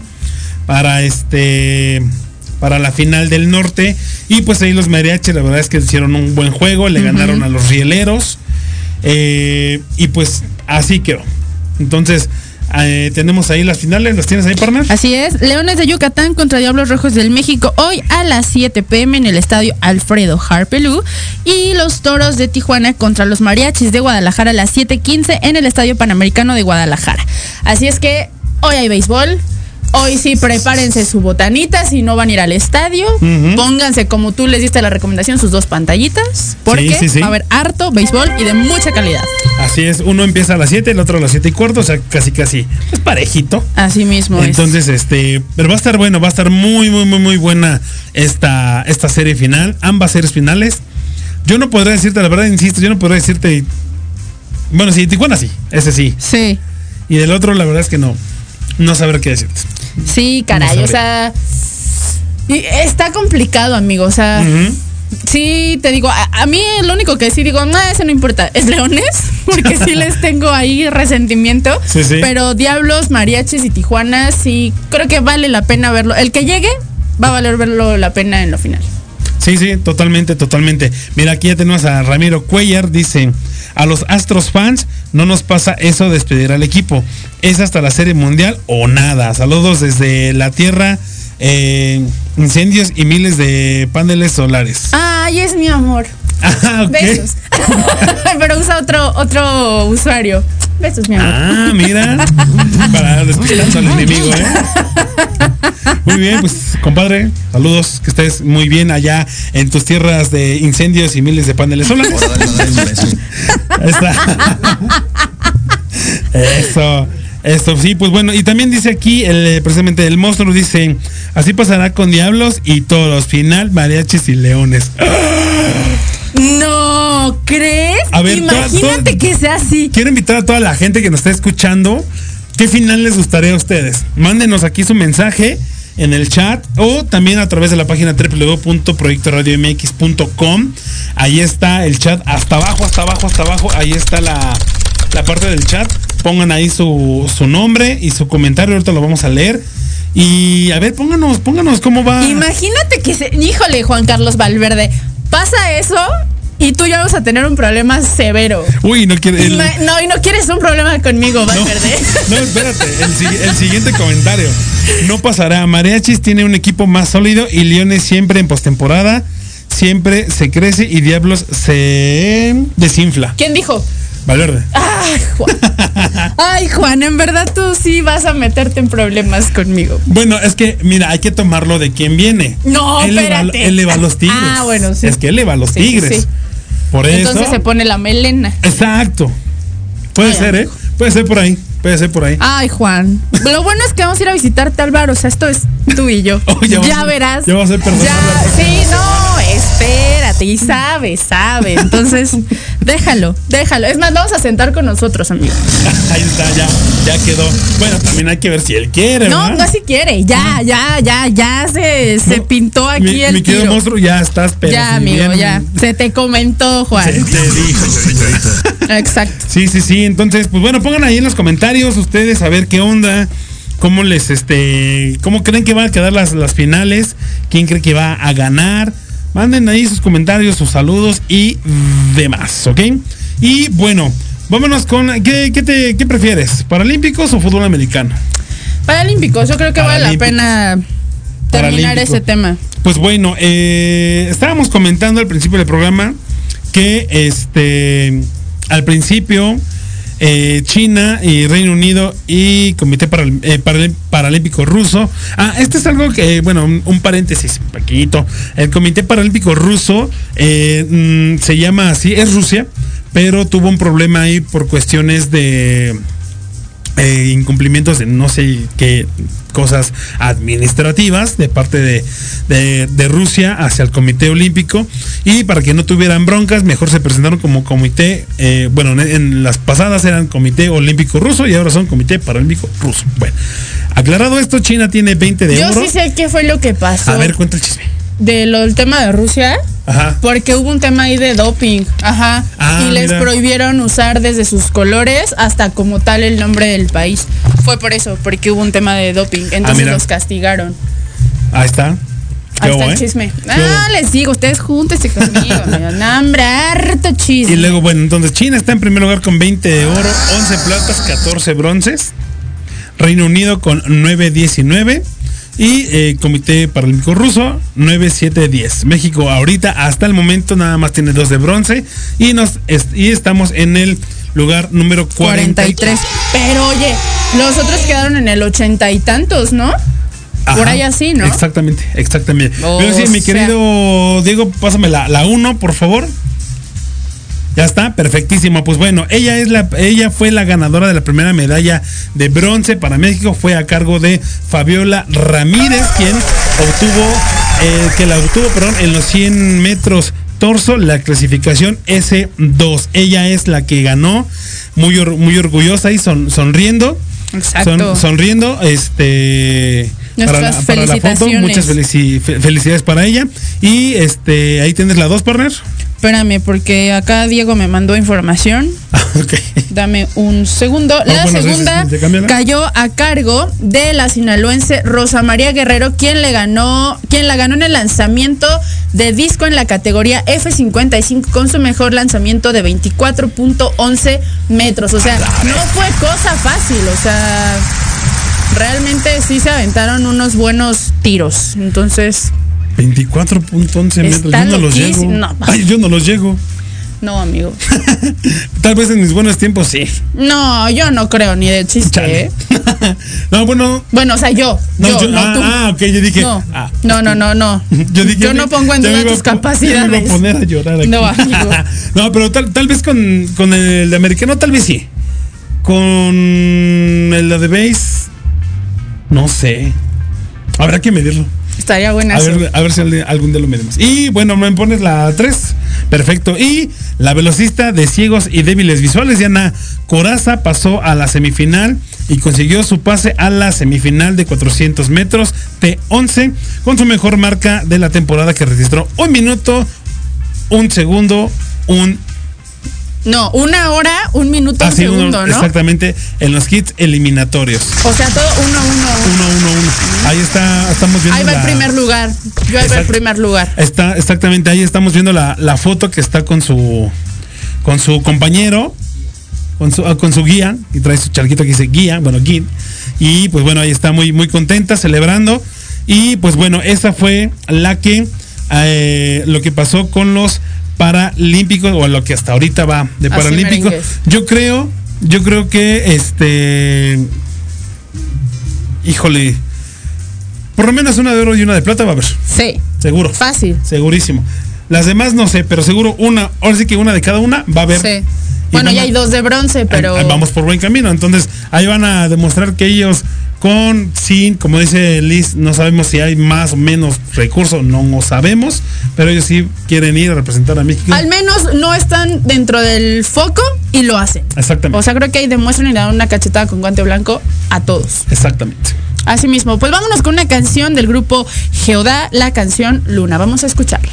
para este para la final del norte y pues ahí los mariachis la verdad es que hicieron un buen juego, le ganaron a los Rieleros eh, y pues así quedó. Entonces eh, tenemos ahí las finales, ¿las tienes ahí, partner? Así es, Leones de Yucatán contra Diablos Rojos del México hoy a las 7 pm en el estadio Alfredo Harpelú y los Toros de Tijuana contra los Mariachis de Guadalajara a las 7:15 en el estadio Panamericano de Guadalajara. Así es que hoy hay béisbol. Hoy sí prepárense su botanita si no van a ir al estadio. Pónganse como tú les diste la recomendación sus dos pantallitas porque Sí, sí, sí. va a haber harto béisbol y de mucha calidad. Así es, uno empieza a las 7, el otro a las 7 y cuarto, o sea, casi casi es parejito. Así mismo es. Entonces, este, pero va a estar bueno, va a estar muy, muy, muy, muy buena esta, esta serie final, ambas series finales. Yo no podría decirte, la verdad, insisto, yo no podría decirte. Bueno, sí, Tijuana sí, ese sí. Sí. Y del otro, la verdad es que no, no saber qué decirte. Sí, caray, No o sea, está complicado, amigo, o sea, sí, te digo, a, a mí lo único que sí digo, no, ese no importa, es Leones, porque sí les tengo ahí resentimiento, Sí, sí. pero Diablos, Mariachis y Tijuana, sí, creo que vale la pena verlo. El que llegue, va a valer verlo la pena en lo final. Sí, sí, totalmente, totalmente. Mira, aquí ya tenemos a Ramiro Cuellar, dice, a los Astros fans no nos pasa eso de despedir al equipo. Es hasta la Serie Mundial o nada. Saludos desde la Tierra, eh, incendios y miles de paneles solares. Ay, es mi amor. Ah. Besos. pero usa otro, otro usuario. Besos, mi amor. Ah, mira. Para despistando al enemigo, ¿eh? Muy bien, pues compadre, saludos, que estés muy bien allá en tus tierras de incendios y miles de paneles solares. Ahí está. Eso. Eso, sí, pues bueno, y también dice aquí, el, eh, precisamente el monstruo dice, así pasará con diablos y toros, final, mariachis y leones. No, ¿crees? A ver, Imagínate que sea así. Quiero invitar a toda la gente que nos está escuchando, ¿qué final les gustaría a ustedes? Mándenos aquí su mensaje en el chat o también a través de la página www.proyectoradiomx.com. Ahí está el chat, hasta abajo, hasta abajo, hasta abajo, ahí está la, la parte del chat. Pongan ahí su, su nombre y su comentario, ahorita lo vamos a leer. Y a ver, pónganos, pónganos cómo va. Imagínate que se. Híjole, Juan Carlos Valverde. Pasa eso y tú ya vamos a tener un problema severo. Uy, no quiere. el- Ima- No, y no quieres un problema conmigo, No, Valverde. no, espérate, el siguiente comentario. No pasará. Mariachis tiene un equipo más sólido y Leones siempre en postemporada. siempre se crece y diablos se desinfla. ¿Quién dijo? Valverde. Ay, Juan. Ay, Juan, en verdad tú sí vas a meterte en problemas conmigo. Bueno, es que, mira, hay que tomarlo de quién viene. No, él le va- espérate. él le va a los tigres. Ah, bueno, sí. Es que él le va a los Sí, tigres. sí. Por eso. Entonces se pone la melena. Exacto. Puede Ay, ser, ¿eh? Puede ser por ahí. Puede ser por ahí. Ay, Juan. Lo bueno es que vamos a ir a visitarte, Álvaro. O sea, esto es tú y yo. Oh, ya verás. ya va a ser Ya, sí, no, espérate. Y sabe, sabe. Entonces, déjalo, déjalo. Es más, vamos a sentar con nosotros, amigo. Ahí está, ya, ya quedó. Bueno, también hay que ver si él quiere, No, ¿verdad? no si quiere. Ya, ya, ya, ya se, se No, pintó aquí mi, el mi querido tiro. monstruo, ya estás, pero ya, si amigo, bien- ya. Se te comentó, Juan. Se te dijo, señorita. Exacto. Sí, sí, sí. Entonces, pues bueno, pongan ahí en los comentarios ustedes a ver qué onda, cómo les, este, cómo creen que van a quedar las, las finales, quién cree que va a ganar. Manden ahí sus comentarios, sus saludos y demás, ¿ok? Y bueno, vámonos con, ¿qué, qué te, qué prefieres? ¿Paralímpicos o fútbol americano? Paralímpicos, yo creo que vale la pena terminar ese tema. Pues bueno, eh, estábamos comentando al principio del programa que este al principio eh, China y Reino Unido y Comité eh, Paral- Paralímpico Ruso. Ah, este es algo que, bueno, un, un paréntesis. El Comité Paralímpico Ruso eh, mm, se llama así, es Rusia, pero tuvo un problema ahí por cuestiones de eh, incumplimientos de no sé qué cosas administrativas de parte de, de- de Rusia hacia el Comité Olímpico. Y para que no tuvieran broncas mejor se presentaron como comité eh, bueno en, en las pasadas eran Comité Olímpico Ruso y ahora son Comité Paralímpico Ruso. Bueno aclarado esto China tiene 20 de Yo oro. sí sé qué fue lo que pasó. A ver cuenta el chisme de lo, el tema de Rusia. ajá Porque hubo un tema ahí de doping, ajá, Ah, y les mira. prohibieron usar desde sus colores hasta como tal el nombre del país. Fue por eso, porque hubo un tema de doping, entonces Ah, mira. los castigaron. ahí está Qué Hasta hubo, el ¿eh? chisme. Hubo. Ah, les digo, ustedes júntense conmigo. hombre, harto chisme. Y luego, bueno, entonces China está en primer lugar con 20 de oro, 11 platas, 14 bronces. Reino Unido con 9, 19. Y eh, Comité Paralímpico Ruso, 9, 7, 10. México ahorita, hasta el momento, nada más tiene 2 de bronce. Y, nos, y estamos en el lugar número 43. 43. Pero oye, los otros quedaron en el ochenta y tantos, ¿no? Por ahí así, ¿no? Exactamente, exactamente. Pero sí, mi sea- querido Diego, pásame la 1, por favor. Ya está, perfectísimo. Pues bueno, ella es la, ella fue la ganadora de la primera medalla de bronce para México. Fue a cargo de Fabiola Ramírez, quien obtuvo, eh, que la obtuvo, perdón, en los 100 metros torso, la clasificación S2. Ella es la que ganó, muy, muy orgullosa y son, sonriendo. Exacto. Son- sonriendo, este para la, Nuestras para la foto, muchas felici- fe- felicidades para ella. Y este, ahí tienes la dos, partner. Espérame, porque acá Diego me mandó información. ok. Dame un segundo. la bueno, segunda sí, sí, cámbiala. cayó a cargo de la sinaloense Rosa María Guerrero, quien le ganó, quien la ganó en el lanzamiento de disco en la categoría F55 con su mejor lanzamiento de 24.11 metros. O sea, no fue cosa fácil. O sea, realmente sí se aventaron unos buenos tiros. Entonces, 24.11 metros. Yo no los llego. No. Ay, yo no los llego. No, amigo. Tal vez en mis buenos tiempos sí. No, yo no creo ni de chiste. ¿eh? no, bueno. Bueno, o sea, yo. No, yo, yo- no ah, tú. ah, ok, yo dije. No, ah, no, no, no, no. Yo dije. Yo no pongo en duda tus me capacidades. iba a poner a llorar aquí. No, amigo. no, pero tal, tal vez con, con el de americano, tal vez sí. Con el de base, no sé. Habrá que medirlo. Estaría buena A ver, a ver si algún algún día lo medimos. Y bueno, me pones la 3. Perfecto. Y la velocista de ciegos y débiles visuales, Diana Coraza, pasó a la semifinal y consiguió su pase a la semifinal de 400 metros T11 con su mejor marca de la temporada que registró un minuto, un segundo, un No, una hora, un minuto, un así, uno- segundo, ¿no? exactamente en los kits eliminatorios. O sea, todo uno, uno, uno. 1 1 1. Ahí está, estamos viendo Ahí va el primer lugar. Yo ahí va el primer lugar. Está exactamente ahí estamos viendo la, la foto que está con su con su compañero, con su, ah, con su guía, y trae su charquito que dice guía, bueno, guía. Y pues bueno, ahí está muy, muy contenta, celebrando. Y pues bueno, esa fue la que eh, lo que pasó con los paralímpicos o lo que hasta ahorita va de paralímpicos. Yo creo, yo creo que este, híjole, por lo menos una de oro y una de plata va a haber, Sí, seguro, fácil. segurísimo. Las demás no sé, pero seguro una, ahora sí que una de cada una va a haber. Sí. Bueno, ya hay dos de bronce, pero. Vamos por buen camino. Entonces, ahí van a demostrar que ellos, con, sin, como dice Liz, no sabemos si hay más o menos recursos, no lo sabemos, pero ellos sí quieren ir a representar a México. Al menos no están dentro del foco y lo hacen. Exactamente. O sea, creo que ahí demuestran y le dan una cachetada con guante blanco a todos. Exactamente. Así mismo, pues vámonos con una canción del grupo Geodá, la canción Luna. Vamos a escucharla.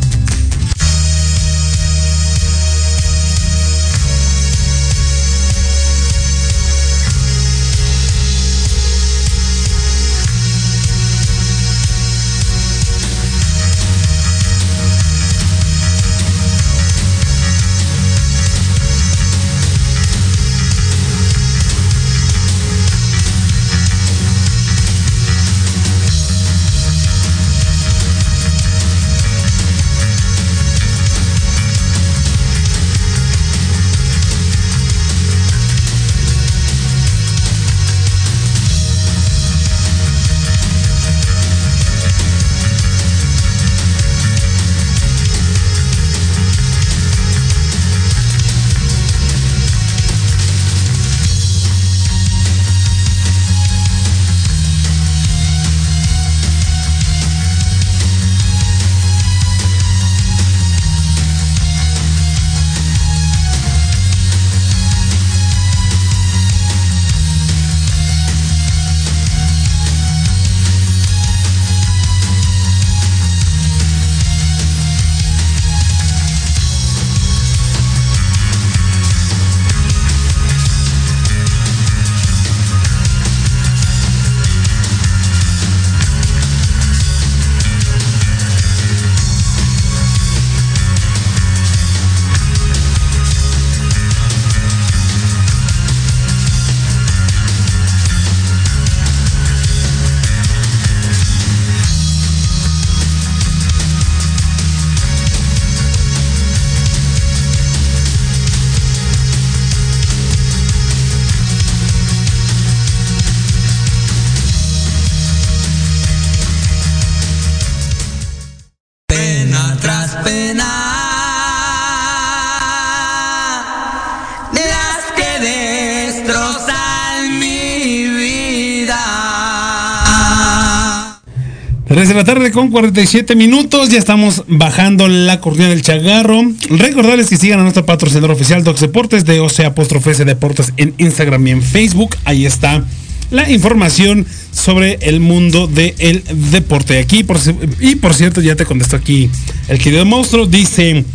Tarde con 47 minutos, ya estamos bajando la cortina del chagarro. Recordarles que sigan a nuestro patrocinador oficial Docs Deportes de OC apóstrofe Deportes en Instagram y en Facebook. Ahí está la información sobre el mundo del deporte. Aquí, por, y por cierto, ya te contestó aquí el querido monstruo. Dice,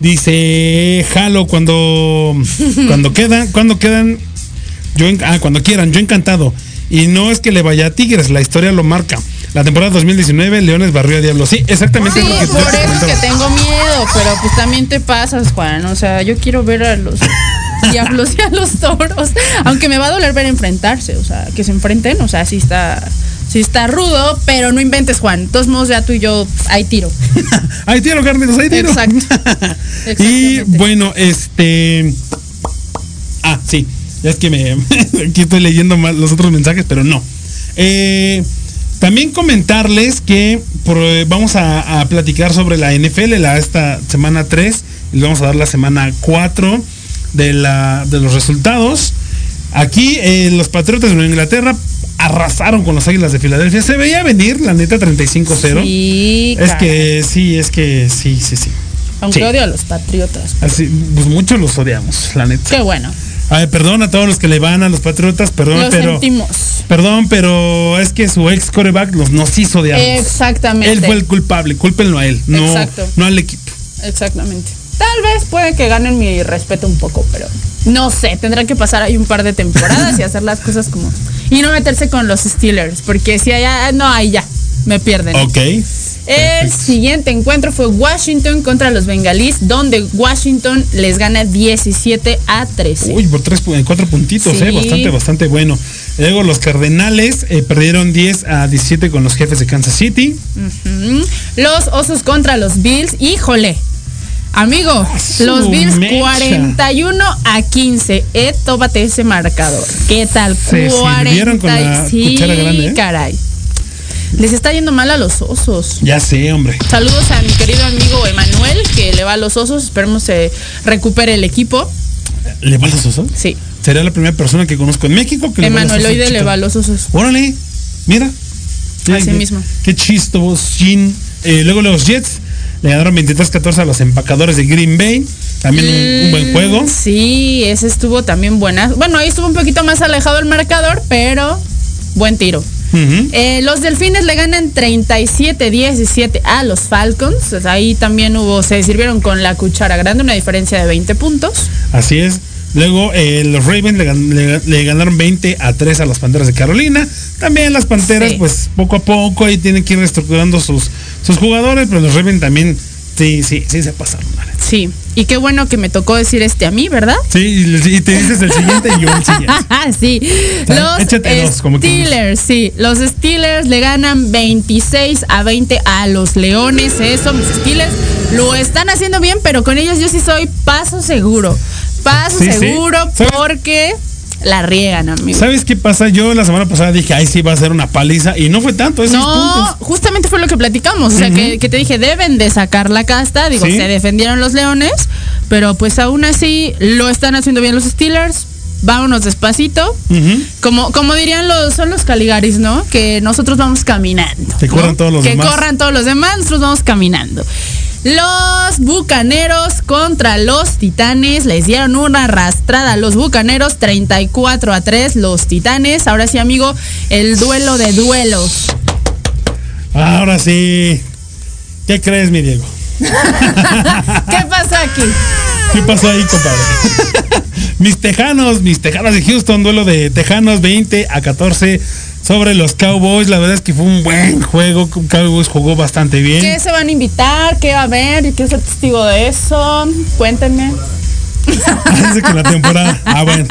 dice, jalo cuando, cuando quedan, cuando quedan yo ah, cuando quieran, yo encantado. Y no es que le vaya a Tigres, la historia lo marca. La temporada 2019, Leones barrió a Diablos. Sí, exactamente. Sí, que por eso es que tengo miedo, pero pues también te pasas, Juan. O sea, yo quiero ver a los diablos y a los toros. Aunque me va a doler ver enfrentarse, o sea, que se enfrenten, o sea, sí está, sí está rudo, pero no inventes, Juan. De todos modos, ya tú y yo, hay tiro. Ahí tiro, Carlitos, ahí tiro. Exacto. y bueno, este. Ah, sí. Es que me. Aquí estoy leyendo mal los otros mensajes, pero no. Eh, también comentarles que por- eh, vamos a, a platicar sobre la NFL, la, esta semana 3, y les vamos a dar la semana 4 de, la, de los resultados. Aquí eh, los Patriotas de Nueva Inglaterra arrasaron con los Águilas de Filadelfia. Se veía venir, la neta, 35-0. Sí, Es caray. que sí, es que sí, sí, sí. Aunque sí. odio a los patriotas. Así, pues muchos los odiamos, la neta. Qué bueno. Ay, perdón a todos los que le van a los Patriotas, perdón, Lo pero. sentimos. Perdón, pero es que su ex coreback los, nos hizo odiarnos. Exactamente. Él fue el culpable, cúlpenlo a él, no, Exacto. no al equipo. Exactamente. tal vez puede que ganen mi respeto un poco, pero no sé, tendrán que pasar ahí un par de temporadas y hacer las cosas como... Y no meterse con los Steelers, porque si allá, no, ahí ya, me pierden. Ok. El siguiente encuentro fue Washington contra los Bengalís, donde Washington les gana 17 a 13. Uy, por tres, cuatro puntitos, Sí. eh, bastante, bastante bueno. Luego los Cardenales eh, perdieron 10 a 17 con los jefes de Kansas City. Los Osos contra los Bills, híjole. Amigo, su los Bills mecha. 41 a 15. Eh, ese marcador. ¿Qué tal? Se sirvieron con la Sí, cuchara grande, ¿eh? caray. Les está yendo mal a los osos. Ya sé, hombre. Saludos a mi querido amigo Emanuel, que le va a los osos. Esperemos se recupere el equipo. ¿Le va a los osos? Sí. Sería la primera persona que conozco en México que Emanuel Oide le va a los osos. Órale, mira. Así qué- mismo. Qué chistosín. Eh, luego los Jets le ganaron 23-14 a los empacadores de Green Bay. También un, un buen juego. Mm, Sí, ese estuvo también buena. Bueno, ahí estuvo un poquito más alejado el marcador, pero buen tiro. Eh, los delfines le ganan 37-17 a los Falcons. Pues ahí también hubo, se sirvieron con la cuchara grande, una diferencia de 20 puntos. Así es. Luego eh, los Ravens le, gan- le- le ganaron 20 a 3 a las Panteras de Carolina. También las Panteras, Sí. pues poco a poco ahí tienen que ir reestructurando sus, sus jugadores, pero los Ravens también, sí, sí, sí se pasaron. Sí, y qué bueno que me tocó decir este a mí, ¿verdad? Sí, y, te dices el siguiente y yo el siguiente. sí. Los como. Steelers, sí. Los Steelers le ganan 26 a 20 a los Leones. Eso, mis Steelers lo están haciendo bien, pero con ellos yo sí soy paso seguro. Paso Sí, sí. seguro ¿Sabes? La riegan, amigo. ¿Sabes qué pasa? Yo la semana pasada dije, ay, sí, va a ser una paliza. Y no fue tanto, es seis No, puntos. justamente fue lo que platicamos. O sea, que, que te dije, deben de sacar la casta. Digo, Sí. se defendieron los leones, pero pues aún así lo están haciendo bien los Steelers. Vámonos despacito. Como, como dirían los, son los Caligaris, ¿no? Que nosotros vamos caminando. Que ¿no? corran todos los que demás. corran todos los demás, nosotros vamos caminando. Los bucaneros contra los titanes les dieron una arrastrada a los bucaneros 34 a 3 los titanes. Ahora sí, amigo, el duelo de duelos. Ahora sí. ¿Qué crees, mi Diego? ¿Qué pasa aquí? ¿Qué pasó ahí, compadre? mis tejanos, mis tejanos de Houston, duelo de tejanos 20 a 14 sobre los Cowboys. La verdad es que fue un buen juego. Cowboys jugó bastante bien. ¿Qué se van a invitar? ¿Qué va a haber? Yo quiero ser testigo de eso. Cuéntenme. Dice que la temporada. Ah, bueno.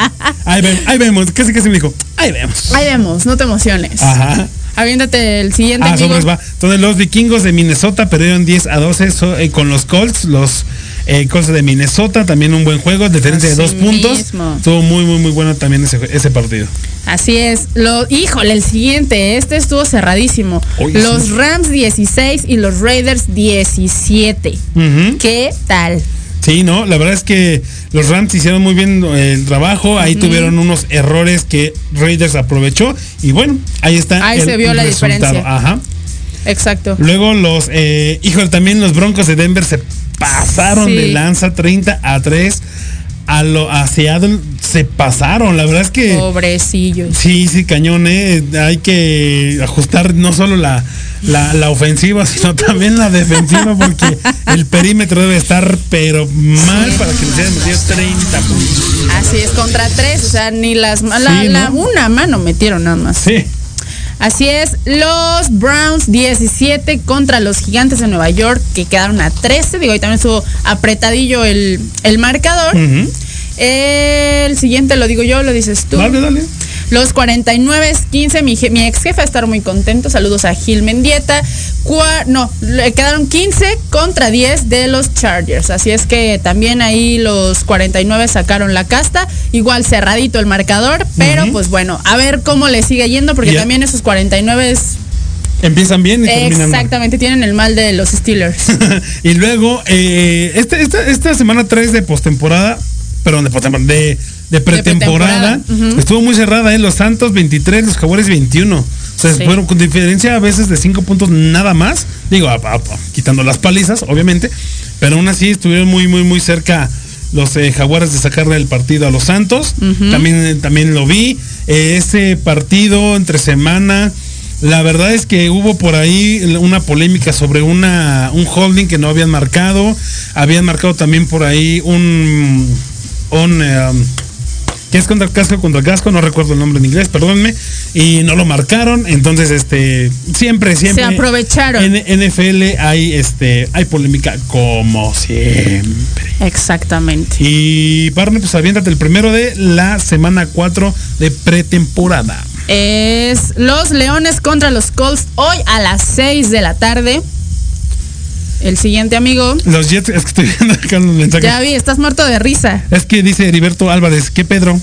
Ahí vemos. Ahí vemos. Casi casi me dijo. Ahí vemos. Ahí vemos, no te emociones. Ajá. Aviéntate el siguiente. Ah, sobres va. Entonces los vikingos de Minnesota perdieron 10 a 12 so- eh, con los Colts. Los eh, Colts de Minnesota, también un buen juego, diferencia de dos puntos. Estuvo muy, muy, muy bueno también ese, ese partido. Así es. Lo, híjole, el siguiente, este estuvo cerradísimo. Oye, los sí. Rams 16 y los Raiders 17. Ujú. ¿Qué tal? Sí, no, la verdad es que los Rams hicieron muy bien el trabajo, ahí tuvieron unos errores que Raiders aprovechó y bueno, ahí está Ahí se vio la diferencia. Ajá. Exacto. Luego los, eh, híjole, también los Broncos de Denver se pasaron Sí. de lanza 30 a 3 a, lo, a Seattle se pasaron, la verdad es que Pobrecillos. sí, sí, cañón, eh, hay que ajustar no solo la, la, la ofensiva, sino también la defensiva porque el perímetro debe estar pero mal para que les hayan metido 30 puntos. Así es, contra tres, o sea, ni las la, Sí, la- una mano metieron nada más. Sí. Así es, los Browns 17 contra los Gigantes de Nueva York que quedaron a 13. Digo, ahí también estuvo apretadillo el, el marcador. El siguiente lo digo yo, lo dices tú. Dale, dale. Los 49 15, mi, je- mi ex jefe va a estar muy contento. Saludos a Gil Mendieta. Cua- no, le quedaron 15 contra 10 de los Chargers. Así es que también ahí los 49 sacaron la casta. Igual cerradito el marcador, pero pues bueno, a ver cómo le sigue yendo, porque también esos 49 es- Empiezan bien y terminan mal. exactamente tienen el mal de los Steelers. y luego, eh, este- esta, esta semana 3 de postemporada, perdón, de postemporada, de, de pretemporada, estuvo muy cerrada, ¿eh? Los Santos 23, los Jaguares 21. O sea, Sí. fueron con diferencia a veces de 5 puntos nada más. Digo, a- a- a- quitando las palizas, obviamente. Pero aún así estuvieron muy, muy, muy cerca los eh, Jaguares de sacarle el partido a los Santos. También, también lo vi. Eh, ese partido entre semana La verdad es que hubo por ahí una polémica sobre una un holding que no habían marcado. Habían marcado también por ahí un un eh, um, que es contra casco contra casco, no recuerdo el nombre en inglés, perdónenme, y no lo marcaron, entonces este siempre siempre Se aprovecharon. En NFL hay este hay polémica como siempre. Exactamente. Y Barney, pues aviéntate el primero de la semana 4 de pretemporada. Es los Leones contra los Colts hoy a las 6 de la tarde. El siguiente amigo. Los Jets, es que estoy viendo acá los mensajes. Ya vi, estás muerto de risa. Es que dice Heriberto Álvarez, ¿qué Pedro?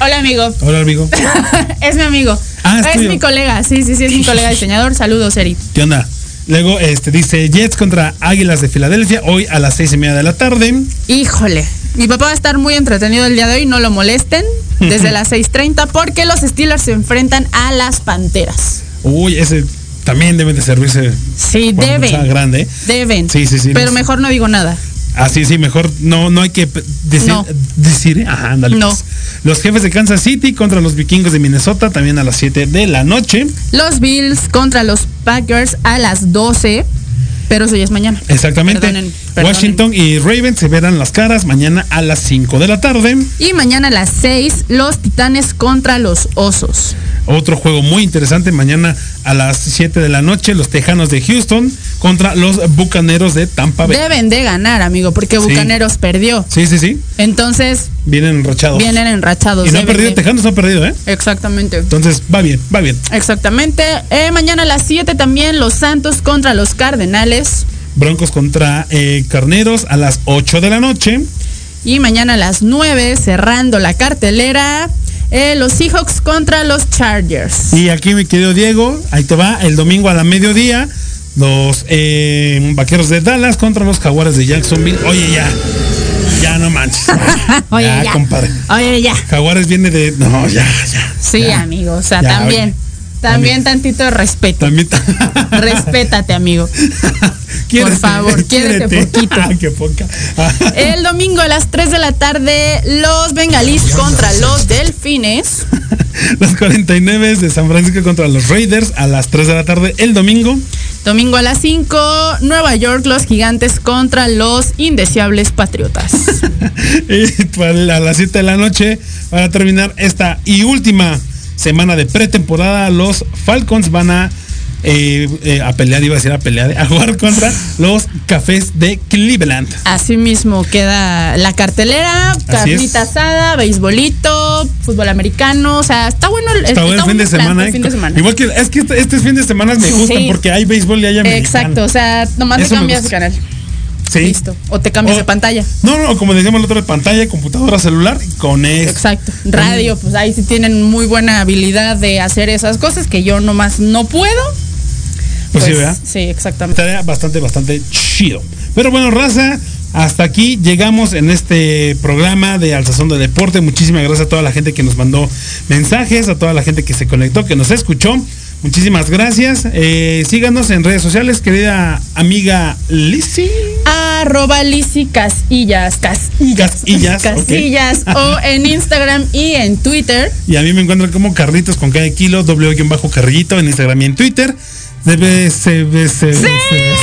Hola amigo. Hola amigo. es mi amigo. Ah, es mi colega. Sí, sí, sí, es mi colega diseñador. Saludos, Eri. ¿Qué onda? Luego este dice Jets contra Águilas de Filadelfia hoy a las seis y media de la tarde. Híjole. Mi papá va a estar muy entretenido el día de hoy. No lo molesten. Desde las 6:30 porque los Steelers se enfrentan a las Panteras. Uy, ese también debe de servirse. Sí, deben. sea grande. Deben. Sí, sí, sí. Pero no mejor no digo nada. Así sí, mejor no, no hay que decir, No. decir ¿eh? ajá, ándale. No. pues. Los jefes de Kansas City contra los vikingos de Minnesota también a las 7 de la noche. Los Bills contra los Packers a las 12. Pero eso ya es mañana. Exactamente. Perdonen, perdonen. Washington y Ravens se verán las caras mañana a las 5 de la tarde. Y mañana a las 6, los Titanes contra los Osos. Otro juego muy interesante mañana a las 7 de la noche, los Tejanos de Houston contra los Bucaneros de Tampa Bay. Deben de ganar, amigo, porque Sí. Bucaneros perdió. Sí, sí, sí. Entonces, Vienen enrachados. vienen enrachados. y no ha perdido, de- Tejanos no ha perdido, ¿eh? Exactamente. Entonces va bien, va bien. Exactamente. Eh, mañana a las 7 también los Santos contra los Cardenales. Broncos contra eh, Carneros a las 8 de la noche. Y mañana a las 9, cerrando la cartelera, eh, los Seahawks contra los Chargers. Y aquí mi querido Diego, ahí te va, el domingo a la mediodía, los eh, Vaqueros de Dallas contra los Jaguares de Jacksonville. Oye, ya, ya no manches. Oye, ya, ya. compadre. Oye, ya. Jaguares viene de... No, ya, ya. Sí, ya. amigo. O sea, Ya, también. oye. También tantito de respeto. También... Respétate, amigo. Quiérete, favor, quiérete poquito. Ah, qué poca. El domingo a las 3 de la tarde, los bengalís contra los delfines. los 49 de San Francisco contra los Raiders a las 3 de la tarde el domingo. Domingo a las 5, Nueva York, los gigantes contra los indeseables patriotas. y para a las 7 de la noche, para terminar esta y última semana de pretemporada, los Falcons van a, eh, eh, a pelear, iba a decir a pelear, a jugar contra los Cafés de Cleveland. Así mismo queda la cartelera, carnita asada, beisbolito, fútbol americano, o sea, está bueno el, Está está fin de bueno el plan eh. fin de semana. Igual que es que este, este fin de semana me gustan Sí. porque hay béisbol y hay americano. Exacto, o sea, nomás me cambias de gusta. canal. Sí. Listo. O te cambias O- de pantalla. No, no, como decíamos el otro de pantalla, computadora, celular, con eso. Exacto. Radio, pues ahí sí tienen muy buena habilidad de hacer esas cosas que yo nomás no puedo. Pues sí, ¿verdad? Sí, exactamente. Estaría bastante, bastante chido. Pero bueno, raza, hasta aquí llegamos en este programa de Alzazón de Deporte. Muchísimas gracias a toda la gente que nos mandó mensajes, a toda la gente que se conectó, que nos escuchó. Muchísimas gracias. Eh, síganos en redes sociales, querida amiga Lizzy. Arroba Lizzy Casillas. Casillas. Casillas. O en Instagram y en Twitter. Y a mí me encuentran como Carlitos con cada kilo, bajo carrillito en Instagram y en Twitter. Debe se se ve,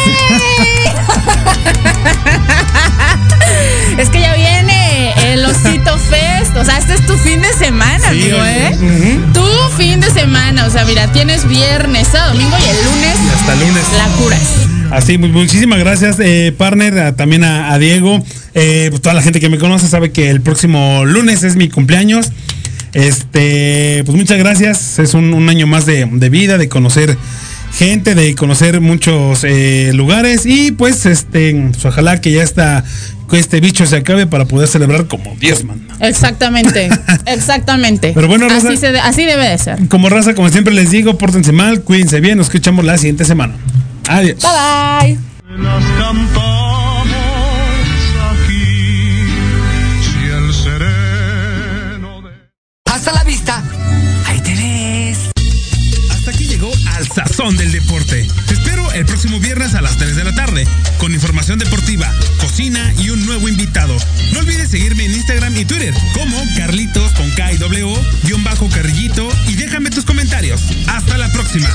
Es que ya viene el Osito Fest. O sea, este es tu fin de semana, Sí, amigo. ¿eh? Tu fin de semana. O sea, mira, tienes viernes, sábado, domingo y el lunes Y hasta lunes. la curas. Así, mu- muchísimas gracias, eh, partner, a- también a, a Diego. Eh, pues, toda la gente que me conoce sabe que el próximo lunes es mi cumpleaños. Este, pues muchas gracias. Es un, un año más de, de vida, de conocer gente, de conocer muchos eh, lugares. Y pues, este, pues, ojalá que ya está, que este bicho se acabe para poder celebrar como Dios manda. Exactamente, exactamente. Pero bueno, Rosa- así, se de- así debe de ser. Como raza, como siempre les digo, pórtense mal, cuídense bien, nos escuchamos la siguiente semana. Adiós. Bye bye. Las cantamos aquí, si el sereno de... Hasta la vista. Ahí te ves. Hasta aquí llegó Al Sazón del Deporte. Te espero el próximo viernes a las 3 de la tarde con información deportiva, cocina y un nuevo invitado. No olvides seguirme en Instagram y Twitter como Carlitos con K y W, guion bajo Carrillito y déjame tus comentarios. Hasta la próxima.